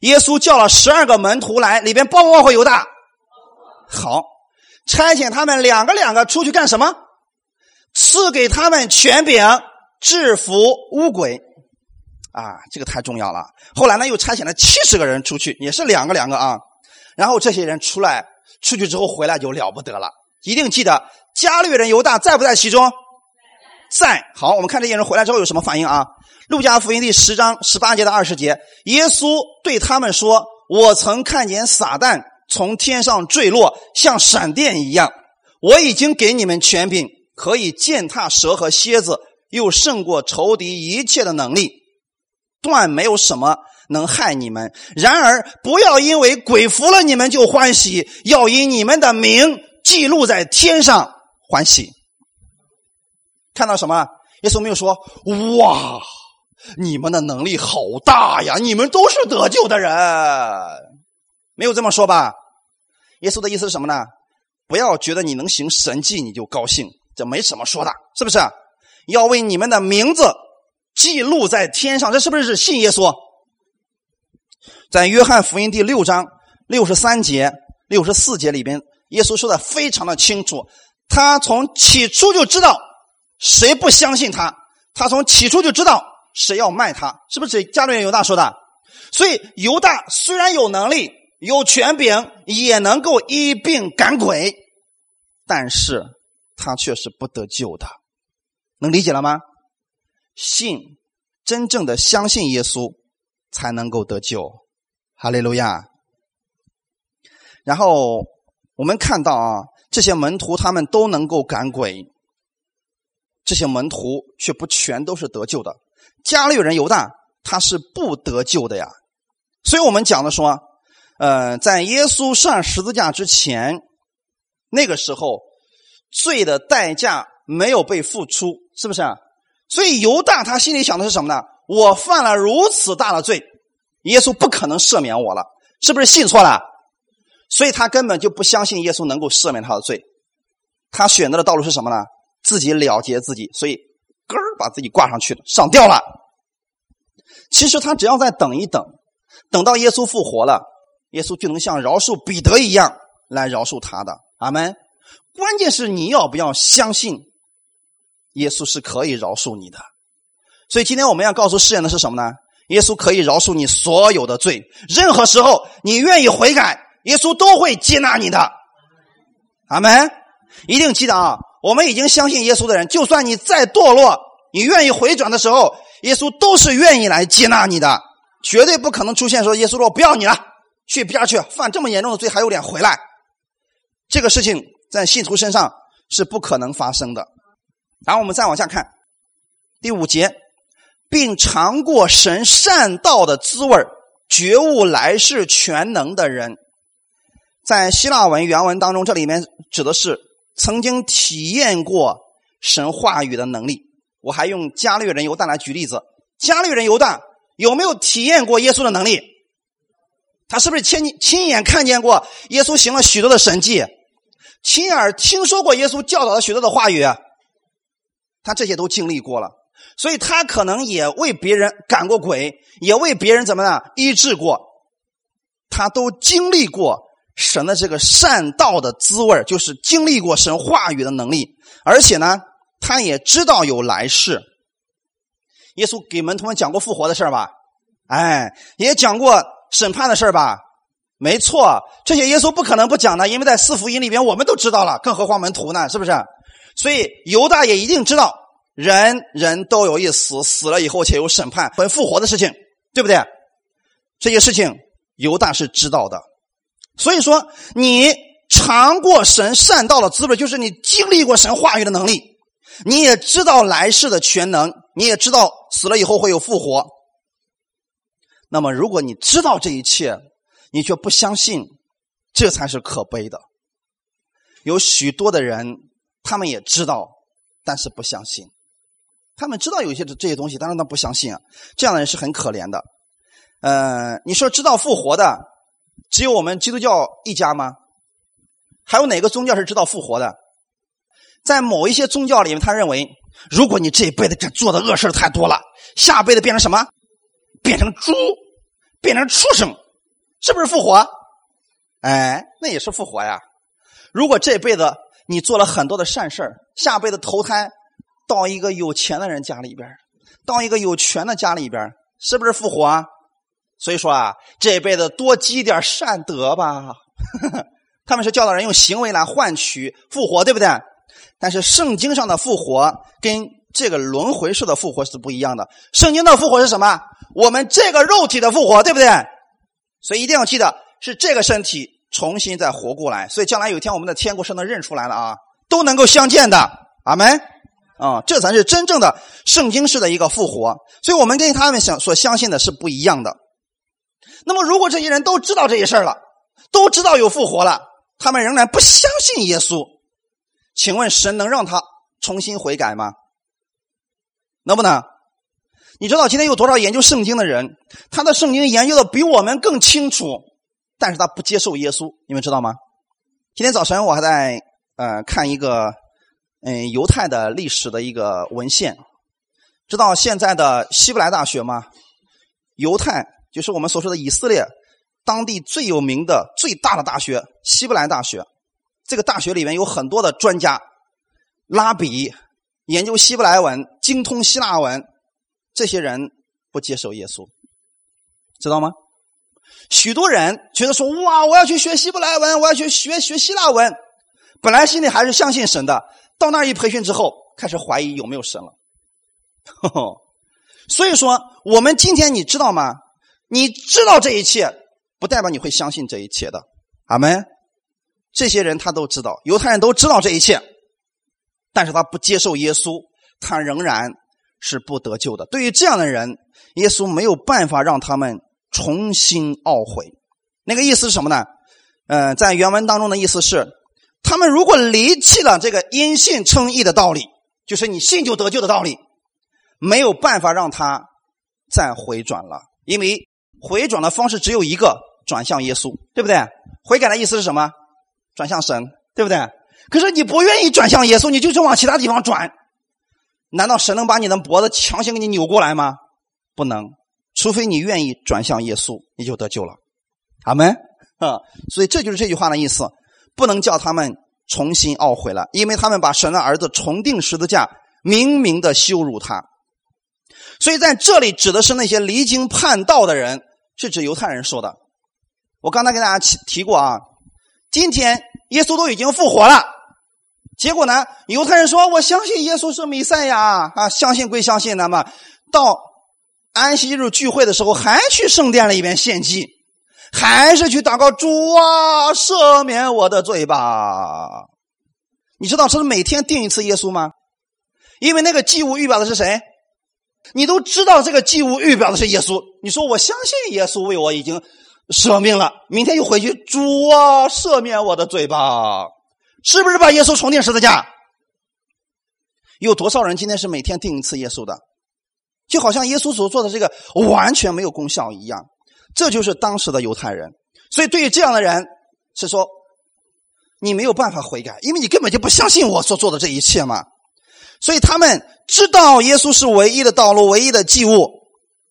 耶稣叫了十二个门徒来，里边包不包括犹大？好，差遣他们两个两个出去干什么？赐给他们权柄，制服污鬼，啊，这个太重要了。后来呢，又差遣了七十个人出去，也是两个两个啊。然后这些人出来，出去之后回来就了不得了。一定记得，加略人犹大在不在其中？在。好，我们看这些人回来之后有什么反应啊？路加福音第十章十八节到二十节，耶稣对他们说：“我曾看见撒旦从天上坠落，像闪电一样。我已经给你们权柄，可以践踏蛇和蝎子，又胜过仇敌一切的能力，断没有什么。”能害你们，然而不要因为鬼服了你们就欢喜，要因你们的名记录在天上欢喜。看到什么？耶稣没有说：“哇，你们的能力好大呀！你们都是得救的人。”没有这么说吧？耶稣的意思是什么呢？不要觉得你能行神迹你就高兴，这没什么说的，是不是？要为你们的名字记录在天上，这是不是信耶稣？在约翰福音第六章六十三节、六十四节里边，耶稣说的非常的清楚。他从起初就知道谁不相信他，他从起初就知道谁要卖他，是不是？加略人犹大说的。所以犹大虽然有能力、有权柄，也能够一并赶鬼，但是他却是不得救的。能理解了吗？信，真正的相信耶稣，才能够得救。哈利路亚。然后我们看到啊，这些门徒他们都能够赶鬼，这些门徒却不全都是得救的。加略人犹大他是不得救的呀。所以我们讲的说，呃，在耶稣上十字架之前，那个时候罪的代价没有被付出，是不是啊？所以犹大他心里想的是什么呢？我犯了如此大的罪。耶稣不可能赦免我了，是不是信错了？所以他根本就不相信耶稣能够赦免他的罪。他选择的道路是什么呢？自己了结自己，所以根儿把自己挂上去了，上吊了。其实他只要再等一等，等到耶稣复活了，耶稣就能像饶恕彼得一样来饶恕他的。阿门。关键是你要不要相信耶稣是可以饶恕你的。所以今天我们要告诉世人的是什么呢？耶稣可以饶恕你所有的罪，任何时候你愿意悔改，耶稣都会接纳你的。阿门！一定记得啊，我们已经相信耶稣的人，就算你再堕落，你愿意回转的时候，耶稣都是愿意来接纳你的，绝对不可能出现说耶稣说不要你了，去边去，犯这么严重的罪还有脸回来，这个事情在信徒身上是不可能发生的。然后我们再往下看第五节。并尝过神善道的滋味觉悟来世全能的人，在希腊文原文当中，这里面指的是曾经体验过神话语的能力。我还用加略人犹大来举例子，加略人犹大有没有体验过耶稣的能力？他是不是亲亲眼看见过耶稣行了许多的神迹，亲耳听说过耶稣教导了许多的话语？他这些都经历过了。所以他可能也为别人赶过鬼，也为别人怎么呢医治过，他都经历过神的这个善道的滋味就是经历过神话语的能力，而且呢，他也知道有来世。耶稣给门徒们讲过复活的事吧？哎，也讲过审判的事吧？没错，这些耶稣不可能不讲的，因为在四福音里边我们都知道了，更何况门徒呢？是不是？所以犹大也一定知道。人人都有一死，死了以后且有审判本复活的事情，对不对？这些事情犹大是知道的。所以说，你尝过神善道的滋味，就是你经历过神话语的能力，你也知道来世的全能，你也知道死了以后会有复活。那么，如果你知道这一切，你却不相信，这才是可悲的。有许多的人，他们也知道，但是不相信。他们知道有些这这些东西，但是他不相信啊。这样的人是很可怜的。呃，你说知道复活的只有我们基督教一家吗？还有哪个宗教是知道复活的？在某一些宗教里面，他认为，如果你这一辈子这做的恶事太多了，下辈子变成什么？变成猪，变成畜生，是不是复活？哎，那也是复活呀。如果这辈子你做了很多的善事下辈子投胎。到一个有钱的人家里边，到一个有权的家里边，是不是复活啊？所以说啊，这辈子多积点善德吧。他们是教导人用行为来换取复活，对不对？但是圣经上的复活跟这个轮回式的复活是不一样的。圣经的复活是什么？我们这个肉体的复活，对不对？所以一定要记得，是这个身体重新再活过来。所以将来有一天我们的天国是能认出来了啊，都能够相见的。阿门。啊，这才是真正的圣经式的一个复活。所以我们跟他们想所相信的是不一样的。那么，如果这些人都知道这些事了，都知道有复活了，他们仍然不相信耶稣，请问神能让他重新悔改吗？能不能？你知道今天有多少研究圣经的人，他的圣经研究的比我们更清楚，但是他不接受耶稣，你们知道吗？今天早晨我还在呃看一个嗯犹太的历史的一个文献，知道现在的希伯来大学吗？犹太就是我们所说的以色列当地最有名的最大的大学——希伯来大学。这个大学里面有很多的专家，拉比。研究希伯来文、精通希腊文，这些人不接受耶稣，知道吗？许多人觉得说：“哇，我要去学希伯来文，我要去学学希腊文。”本来心里还是相信神的，到那儿一培训之后，开始怀疑有没有神了。所以说，我们今天你知道吗？你知道这一切，不代表你会相信这一切的。阿门。这些人他都知道，犹太人都知道这一切。但是他不接受耶稣，他仍然是不得救的。对于这样的人，耶稣没有办法让他们重新懊悔。那个意思是什么呢？嗯，在原文当中的意思是，他们如果离弃了这个因信称义的道理，就是你信就得救的道理，没有办法让他再回转了。因为回转的方式只有一个，转向耶稣，对不对？悔改的意思是什么？转向神，对不对？可是你不愿意转向耶稣，你就就往其他地方转，难道神能把你的脖子强行给你扭过来吗？不能，除非你愿意转向耶稣，你就得救了。阿门啊！所以这就是这句话的意思，不能叫他们重新懊悔了，因为他们把神的儿子重定十字架，明明的羞辱他。所以在这里指的是那些离经叛道的人，是指犹太人说的。我刚才跟大家提提过啊，今天。耶稣都已经复活了，结果呢？犹太人说：“我相信耶稣是弥赛亚啊，相信归相信，那么到安息日聚会的时候，还去圣殿里边献祭，还是去祷告主啊，赦免我的罪吧。”你知道这是每天定一次耶稣吗？因为那个祭物预表的是谁？你都知道这个祭物预表的是耶稣。你说我相信耶稣为我已经。舍命了，明天又回去。主啊，赦免我的嘴巴，是不是把耶稣重定十字架？有多少人今天是每天定一次耶稣的？就好像耶稣所做的这个完全没有功效一样。这就是当时的犹太人。所以对于这样的人，是说你没有办法悔改，因为你根本就不相信我所做的这一切嘛。所以他们知道耶稣是唯一的道路，唯一的祭物。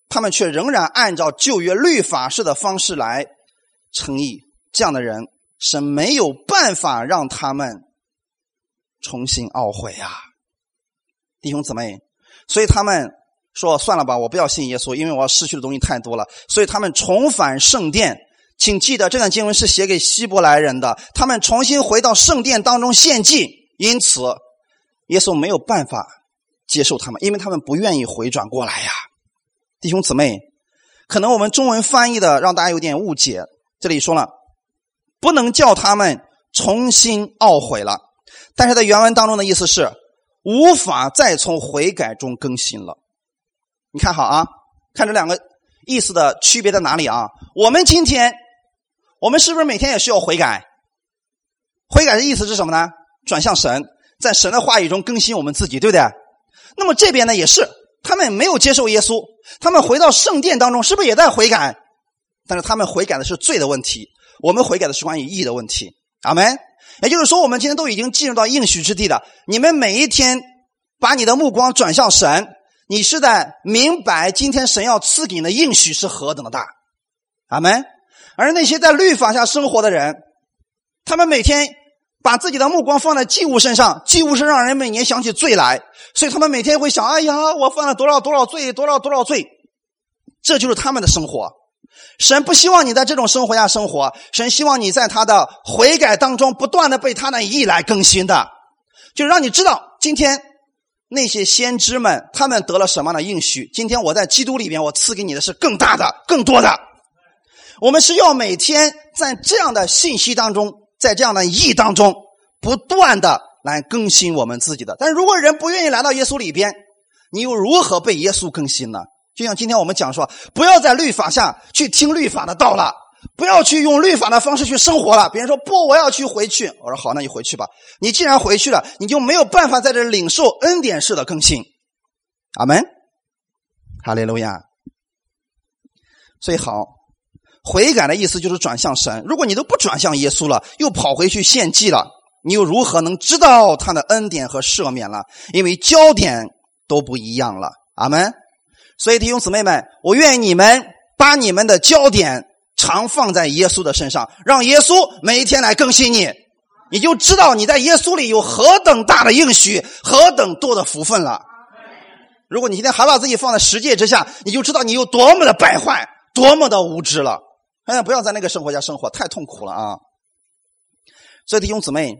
他们却仍然按照旧约律法式的方式来称义，这样的人是没有办法让他们重新懊悔啊，弟兄姊妹。所以他们说：“算了吧，我不要信耶稣，因为我要失去的东西太多了。”所以他们重返圣殿。请记得，这段经文是写给希伯来人的。他们重新回到圣殿当中献祭，因此耶稣没有办法接受他们，因为他们不愿意回转过来呀。弟兄姊妹，可能我们中文翻译的让大家有点误解。这里说了，不能叫他们重新懊悔了，但是在原文当中的意思是无法再从悔改中更新了。你看好啊，看这两个意思的区别在哪里啊？我们今天，我们是不是每天也需要悔改？悔改的意思是什么呢？转向神，在神的话语中更新我们自己，对不对？那么这边呢，也是。他们没有接受耶稣，他们回到圣殿当中，是不是也在悔改？但是他们悔改的是罪的问题，我们悔改的是关于义的问题。阿门。也就是说，我们今天都已经进入到应许之地了。你们每一天把你的目光转向神，你是在明白今天神要赐给你的应许是何等的大。阿门。而那些在律法下生活的人，他们每天把自己的目光放在祭物身上，祭物是让人每年想起罪来，所以他们每天会想：哎呀，我犯了多少多少罪，多少多少罪。这就是他们的生活。神不希望你在这种生活下生活，神希望你在他的悔改当中不断的被他的意来更新的，就让你知道今天那些先知们他们得了什么样的应许。今天我在基督里边，我赐给你的是更大的、更多的。我们是要每天在这样的信息当中，在这样的意义当中，不断的来更新我们自己的。但如果人不愿意来到耶稣里边，你又如何被耶稣更新呢？就像今天我们讲说，不要在律法下去听律法的道了，不要去用律法的方式去生活了。别人说不，我要去回去。我说好，那你回去吧。你既然回去了，你就没有办法在这领受恩典式的更新。阿门，哈利路亚。所以好，悔改的意思就是转向神。如果你都不转向耶稣了，又跑回去献祭了，你又如何能知道他的恩典和赦免了？因为焦点都不一样了。阿门。所以弟兄姊妹们，我愿你们把你们的焦点常放在耶稣的身上，让耶稣每一天来更新你，你就知道你在耶稣里有何等大的应许，何等多的福分了。如果你今天还把自己放在十诫之下，你就知道你有多么的败坏，多么的无知了。哎呀，不要在那个生活下生活，太痛苦了啊！所以弟兄姊妹，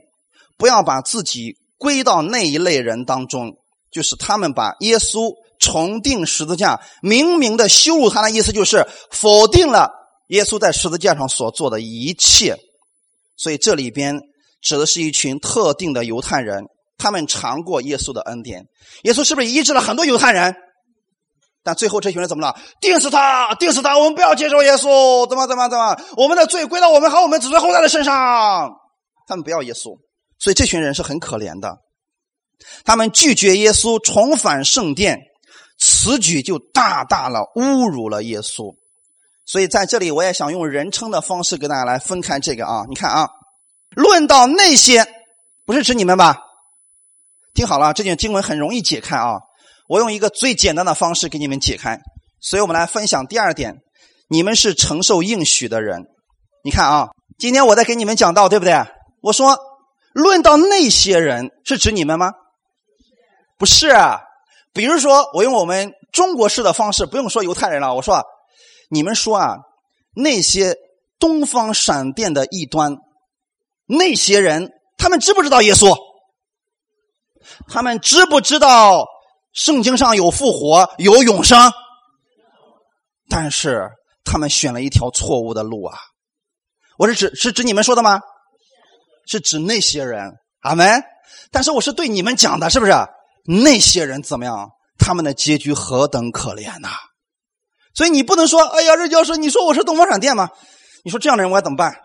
不要把自己归到那一类人当中，就是他们把耶稣。重定十字架，明明的羞辱他的意思就是否定了耶稣在十字架上所做的一切。所以这里边指的是一群特定的犹太人，他们尝过耶稣的恩典。耶稣是不是医治了很多犹太人？但最后这群人怎么了？定死他，定死他！我们不要接受耶稣，怎么怎么怎么？我们的罪归到我们和我们子孙后代的身上。他们不要耶稣，所以这群人是很可怜的。他们拒绝耶稣，重返圣殿。此举就大大了侮辱了耶稣，所以在这里我也想用人称的方式跟大家来分开这个啊。你看啊，论到那些，不是指你们吧？听好了，这件经文很容易解开啊。我用一个最简单的方式给你们解开。所以我们来分享第二点，你们是承受应许的人。你看啊，今天我在给你们讲道，对不对？我说，论到那些人，是指你们吗？不是啊。比如说，我用我们中国式的方式，不用说犹太人了。我说，你们说啊，那些东方闪电的异端，那些人，他们知不知道耶稣？他们知不知道圣经上有复活、有永生？但是他们选了一条错误的路啊！我是指是指你们说的吗？是指那些人，阿门。但是我是对你们讲的，是不是？那些人怎么样？他们的结局何等可怜呐！所以你不能说：“哎呀，任教授，你说我是东方闪电吗？”你说这样的人我该怎么办？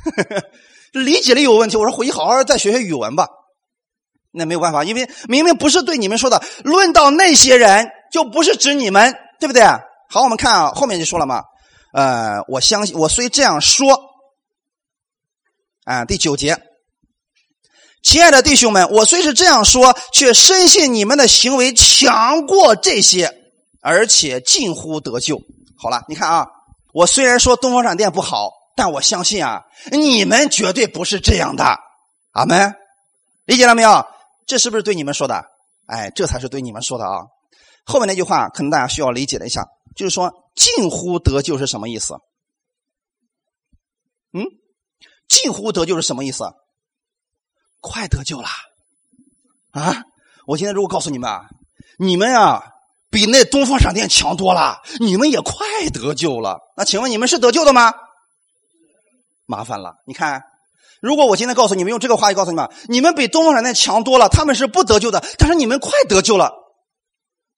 理解力有问题。我说回去好好再学学语文吧。那没有办法，因为明明不是对你们说的。论到那些人，就不是指你们，对不对？好，我们看啊，后面就说了嘛。呃，我相信，我虽这样说，啊，第九节。亲爱的弟兄们，我虽是这样说，却深信你们的行为强过这些，而且近乎得救。好了，你看啊，我虽然说东方闪电不好，但我相信啊，你们绝对不是这样的。阿门，理解了没有？这是不是对你们说的？哎，这才是对你们说的啊。后面那句话可能大家需要理解了一下，就是说近乎得救是什么意思？嗯，近乎得救是什么意思？快得救了啊！我今天如果告诉你们，你们啊比那东方闪电强多了，你们也快得救了。那请问你们是得救的吗？麻烦了，你看，如果我今天告诉你们用这个话语告诉你们，你们比东方闪电强多了，他们是不得救的，但是你们快得救了，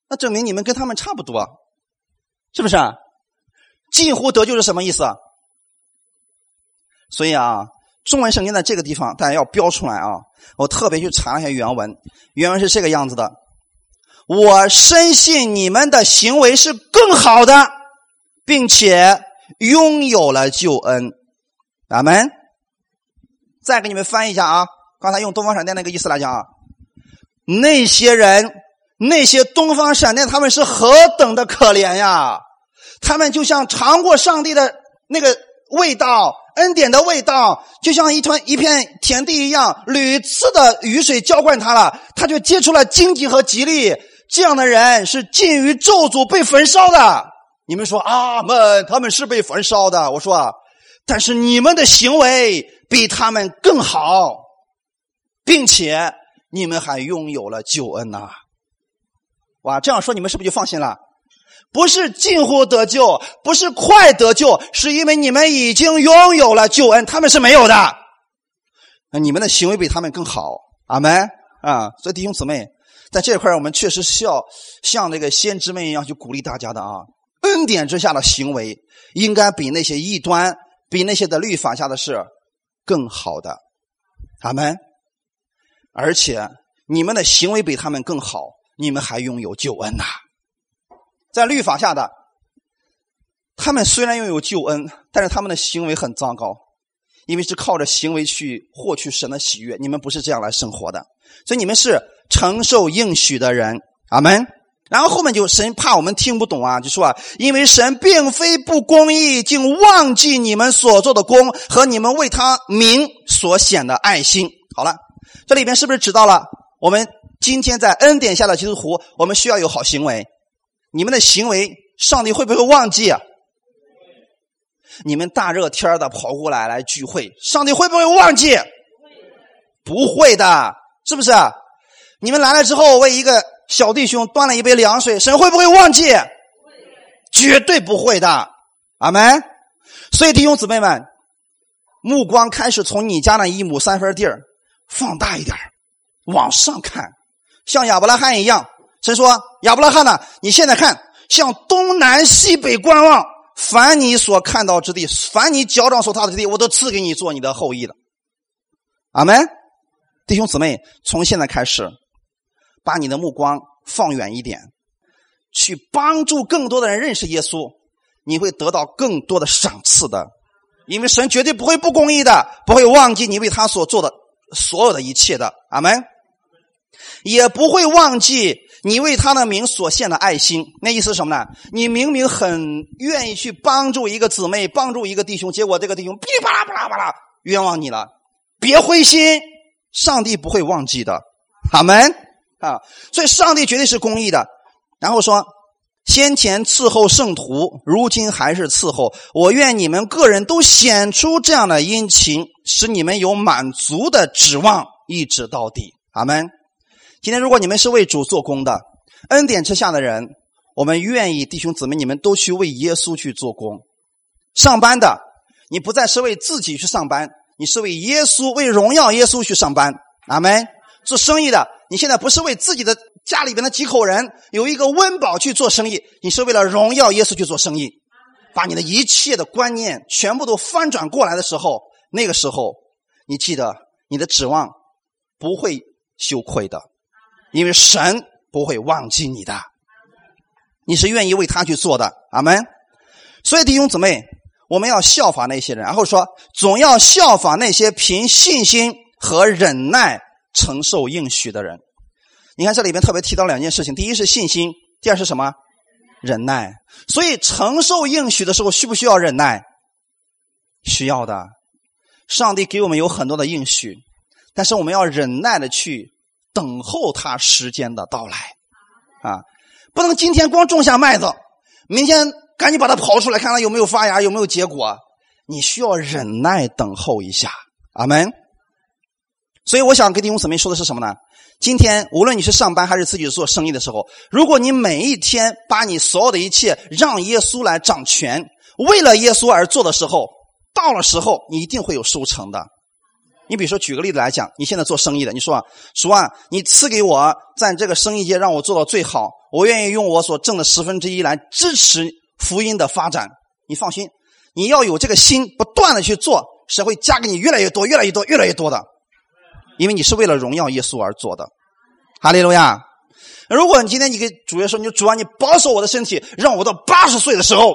那证明你们跟他们差不多，是不是？近乎得救是什么意思？所以啊。中文圣经在这个地方，大家要标出来啊！我特别去查一下原文，原文是这个样子的：我深信你们的行为是更好的，并且拥有了救恩。咱们再给你们翻一下啊！刚才用东方闪电那个意思来讲啊，那些人，那些东方闪电，他们是何等的可怜呀！他们就像尝过上帝的那个。味道，恩典的味道就像一团一片田地一样，屡次的雨水浇灌它了，它就结出了荆棘和吉利。这样的人是近于咒诅被焚烧的。你们说阿门，他们是被焚烧的。我说，但是你们的行为比他们更好，并且你们还拥有了救恩呐！哇，这样说你们是不是就放心了？不是近乎得救，不是快得救，是因为你们已经拥有了救恩，他们是没有的。你们的行为比他们更好，阿门啊！所以弟兄姊妹，在这块我们确实需要像那个先知们一样去鼓励大家的啊。恩典之下的行为，应该比那些异端、比那些的律法下的事更好的，阿门。而且你们的行为比他们更好，你们还拥有救恩呐。在律法下的，他们虽然拥有救恩，但是他们的行为很糟糕，因为是靠着行为去获取神的喜悦。你们不是这样来生活的，所以你们是承受应许的人。阿门。然后后面就神怕我们听不懂啊，就说啊，因为神并非不公义，竟忘记你们所做的功和你们为他名所显的爱心。好了，这里边是不是知道了？我们今天在恩典下的基督徒，我们需要有好行为。你们的行为，上帝会不会忘记啊？你们大热天的跑过来来聚会，上帝会不会忘记？不会的，是不是？你们来了之后，为一个小弟兄端了一杯凉水，神会不会忘记？绝对不会的，阿门。所以弟兄姊妹们，目光开始从你家那一亩三分地儿放大一点往上看，像亚伯拉罕一样。神说：“亚伯拉罕呢？你现在看，向东南西北观望，凡你所看到之地，凡你脚掌所踏的之地，我都赐给你做你的后裔的。”阿门，弟兄姊妹，从现在开始，把你的目光放远一点，去帮助更多的人认识耶稣，你会得到更多的赏赐的，因为神绝对不会不公义的，不会忘记你为他所做的所有的一切的。阿门，也不会忘记。你为他的名所献的爱心，那意思是什么呢？你明明很愿意去帮助一个姊妹，帮助一个弟兄，结果这个弟兄噼里啪啦、啪啦啪啦，冤枉你了。别灰心，上帝不会忘记的。阿门啊！所以上帝绝对是公义的。然后说，先前伺候圣徒，如今还是伺候。我愿你们个人都显出这样的殷勤，使你们有满足的指望，一直到底。阿门。今天，如果你们是为主做工的，恩典之下的人，我们愿意弟兄姊妹，你们都去为耶稣去做工。上班的，你不再是为自己去上班，你是为耶稣、为荣耀耶稣去上班。阿门。做生意的，你现在不是为自己的家里边的几口人有一个温饱去做生意，你是为了荣耀耶稣去做生意。把你的一切的观念全部都翻转过来的时候，那个时候，你记得你的指望不会羞愧的。因为神不会忘记你的，你是愿意为他去做的，阿门。所以弟兄姊妹，我们要效法那些人，然后说总要效法那些凭信心和忍耐承受应许的人。你看这里边特别提到两件事情：第一是信心，第二是什么？忍耐。所以承受应许的时候，需不需要忍耐？需要的。上帝给我们有很多的应许，但是我们要忍耐的去。等候他时间的到来，啊，不能今天光种下麦子，明天赶紧把它刨出来，看看有没有发芽，有没有结果。你需要忍耐等候一下，阿门。所以我想跟弟兄姊妹说的是什么呢？今天无论你是上班还是自己做生意的时候，如果你每一天把你所有的一切让耶稣来掌权，为了耶稣而做的时候，到了时候你一定会有收成的。你比如说，举个例子来讲，你现在做生意的，你说啊，主啊，你赐给我在这个生意界让我做到最好，我愿意用我所挣的十分之一来支持福音的发展。你放心，你要有这个心，不断的去做，神会加给你越来越多、越来越多、越来越多的，因为你是为了荣耀耶稣而做的。哈利路亚！如果你今天你给主耶稣，你主啊，你保守我的身体，让我到八十岁的时候，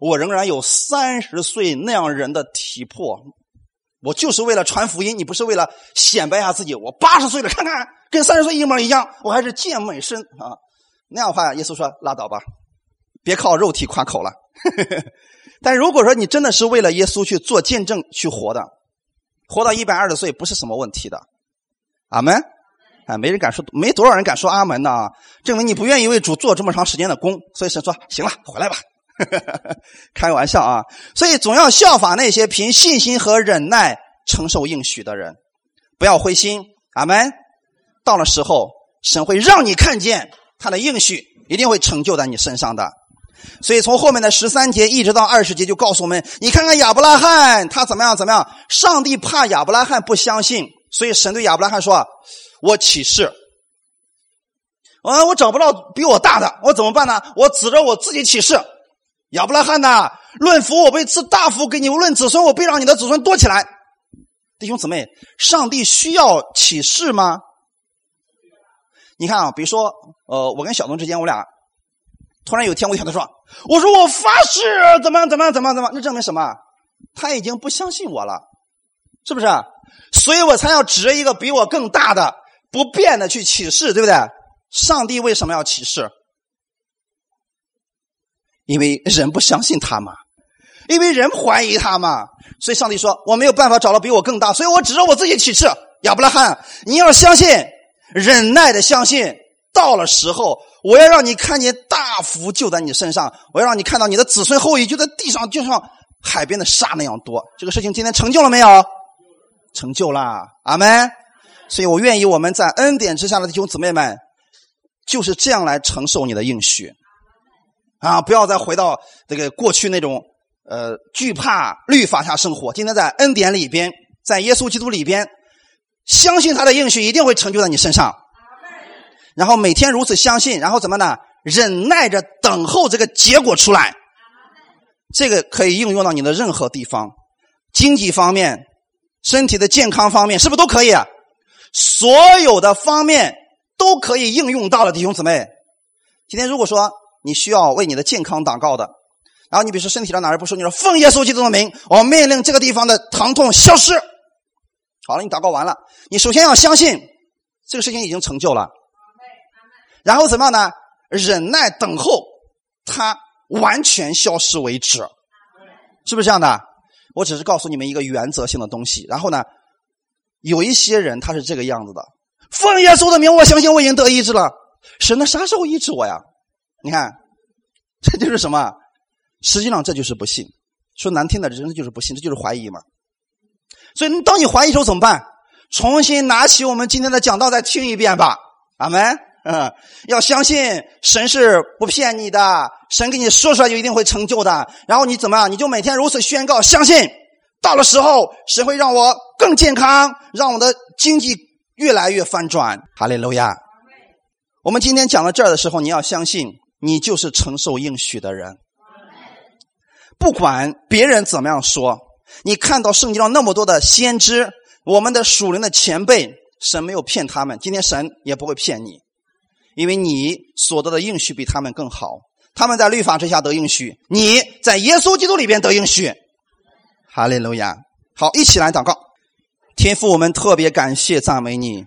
我仍然有三十岁那样人的体魄。我就是为了传福音，你不是为了显摆一下自己。我八十岁了，看看跟三十岁一模一样，我还是健美身啊。那样的话，耶稣说拉倒吧，别靠肉体夸口了。但如果说你真的是为了耶稣去做见证去活的，活到一百二十岁不是什么问题的。阿门。啊，没人敢说，没多少人敢说阿门呢，证明你不愿意为主做这么长时间的工。所以神说：“行了，回来吧。”开玩笑啊！所以总要效法那些凭信心和忍耐承受应许的人，不要灰心。阿门。到了时候，神会让你看见他的应许一定会成就在你身上的。所以从后面的十三节一直到二十节，就告诉我们：你看看亚伯拉罕他怎么样怎么样？上帝怕亚伯拉罕不相信，所以神对亚伯拉罕说：“啊我起誓，啊，我找不到比我大的，我怎么办呢？我指着我自己起誓，亚伯拉罕呐，论福我被赐大福给你，论子孙我必让你的子孙多起来。”弟兄姊妹，上帝需要启示吗？你看啊，比如说，呃，我跟小东之间，我俩突然有天，我听他说：“我说我发誓，怎么样，怎么样，怎么样，怎么？那证明什么？他已经不相信我了，是不是？所以我才要指着一个比我更大的、不变的去启示，对不对？上帝为什么要启示？因为人不相信他嘛，因为人怀疑他嘛，所以上帝说我没有办法找到比我更大，所以我指着我自己启示：亚伯拉罕，你要相信。”忍耐的相信，到了时候，我要让你看见大福就在你身上，我要让你看到你的子孙后裔就在地上，就像海边的沙那样多。这个事情今天成就了没有？成就啦，阿门。所以我愿意我们在恩典之下的弟兄姊妹们，就是这样来承受你的应许啊！不要再回到这个过去那种呃惧怕律法下生活。今天在恩典里边，在耶稣基督里边。相信他的应许一定会成就在你身上，然后每天如此相信，然后怎么呢？忍耐着等候这个结果出来。这个可以应用到你的任何地方，经济方面、身体的健康方面，是不是都可以？所有的方面都可以应用到了弟兄姊妹。今天如果说你需要为你的健康祷告的，然后你比如说身体上哪儿不舒，你说奉耶稣基督的名，我命令这个地方的疼痛消失。好了，你祷告完了，你首先要相信这个事情已经成就了，然后怎么样呢？忍耐等候它完全消失为止，是不是这样的？我只是告诉你们一个原则性的东西。然后呢，有一些人他是这个样子的：奉耶稣的名，我相信我已经得医治了。神，那啥时候医治我呀？你看，这就是什么？实际上这就是不信。说难听的，真的就是不信，这就是怀疑嘛。所以，当你怀疑时候怎么办？重新拿起我们今天的讲道再听一遍吧。阿门。嗯，要相信神是不骗你的，神给你说出来就一定会成就的。然后你怎么样？你就每天如此宣告，相信到了时候，神会让我更健康，让我的经济越来越翻转。哈利路亚。我们今天讲到这儿的时候，你要相信，你就是承受应许的人。不管别人怎么样说。你看到圣经上那么多的先知，我们的属灵的前辈，神没有骗他们，今天神也不会骗你，因为你所得的应许比他们更好。他们在律法之下得应许，你在耶稣基督里边得应许。哈利路亚！好，一起来祷告。天父，我们特别感谢赞美你。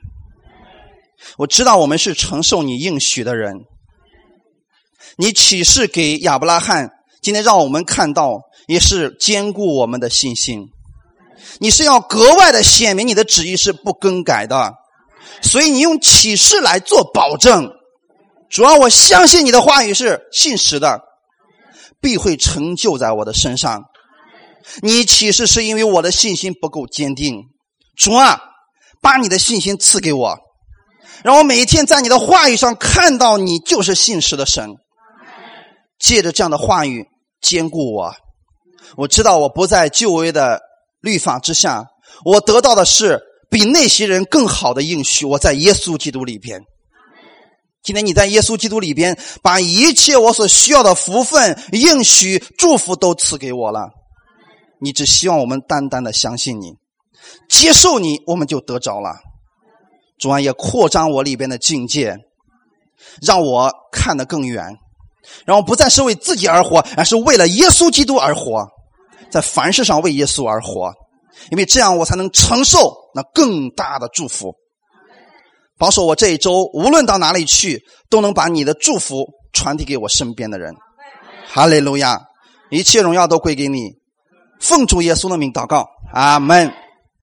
我知道我们是承受你应许的人。你启示给亚伯拉罕，今天让我们看到。也是兼顾我们的信心，你是要格外的显明你的旨意是不更改的，所以你用启示来做保证。主要我相信你的话语是信实的，必会成就在我的身上。你启示是因为我的信心不够坚定。主啊，把你的信心赐给我，让我每一天在你的话语上看到你就是信实的神。借着这样的话语兼顾我。我知道我不在旧约的律法之下，我得到的是比那些人更好的应许。我在耶稣基督里边。今天你在耶稣基督里边，把一切我所需要的福分、应许、祝福都赐给我了。你只希望我们单单的相信你，接受你，我们就得着了。主啊，也扩张我里边的境界，让我看得更远，让我不再是为自己而活，而是为了耶稣基督而活。在凡事上为耶稣而活，因为这样我才能承受那更大的祝福。保守我这一周无论到哪里去，都能把你的祝福传递给我身边的人。哈利路亚！一切荣耀都归给你。奉主耶稣的名祷告，阿门。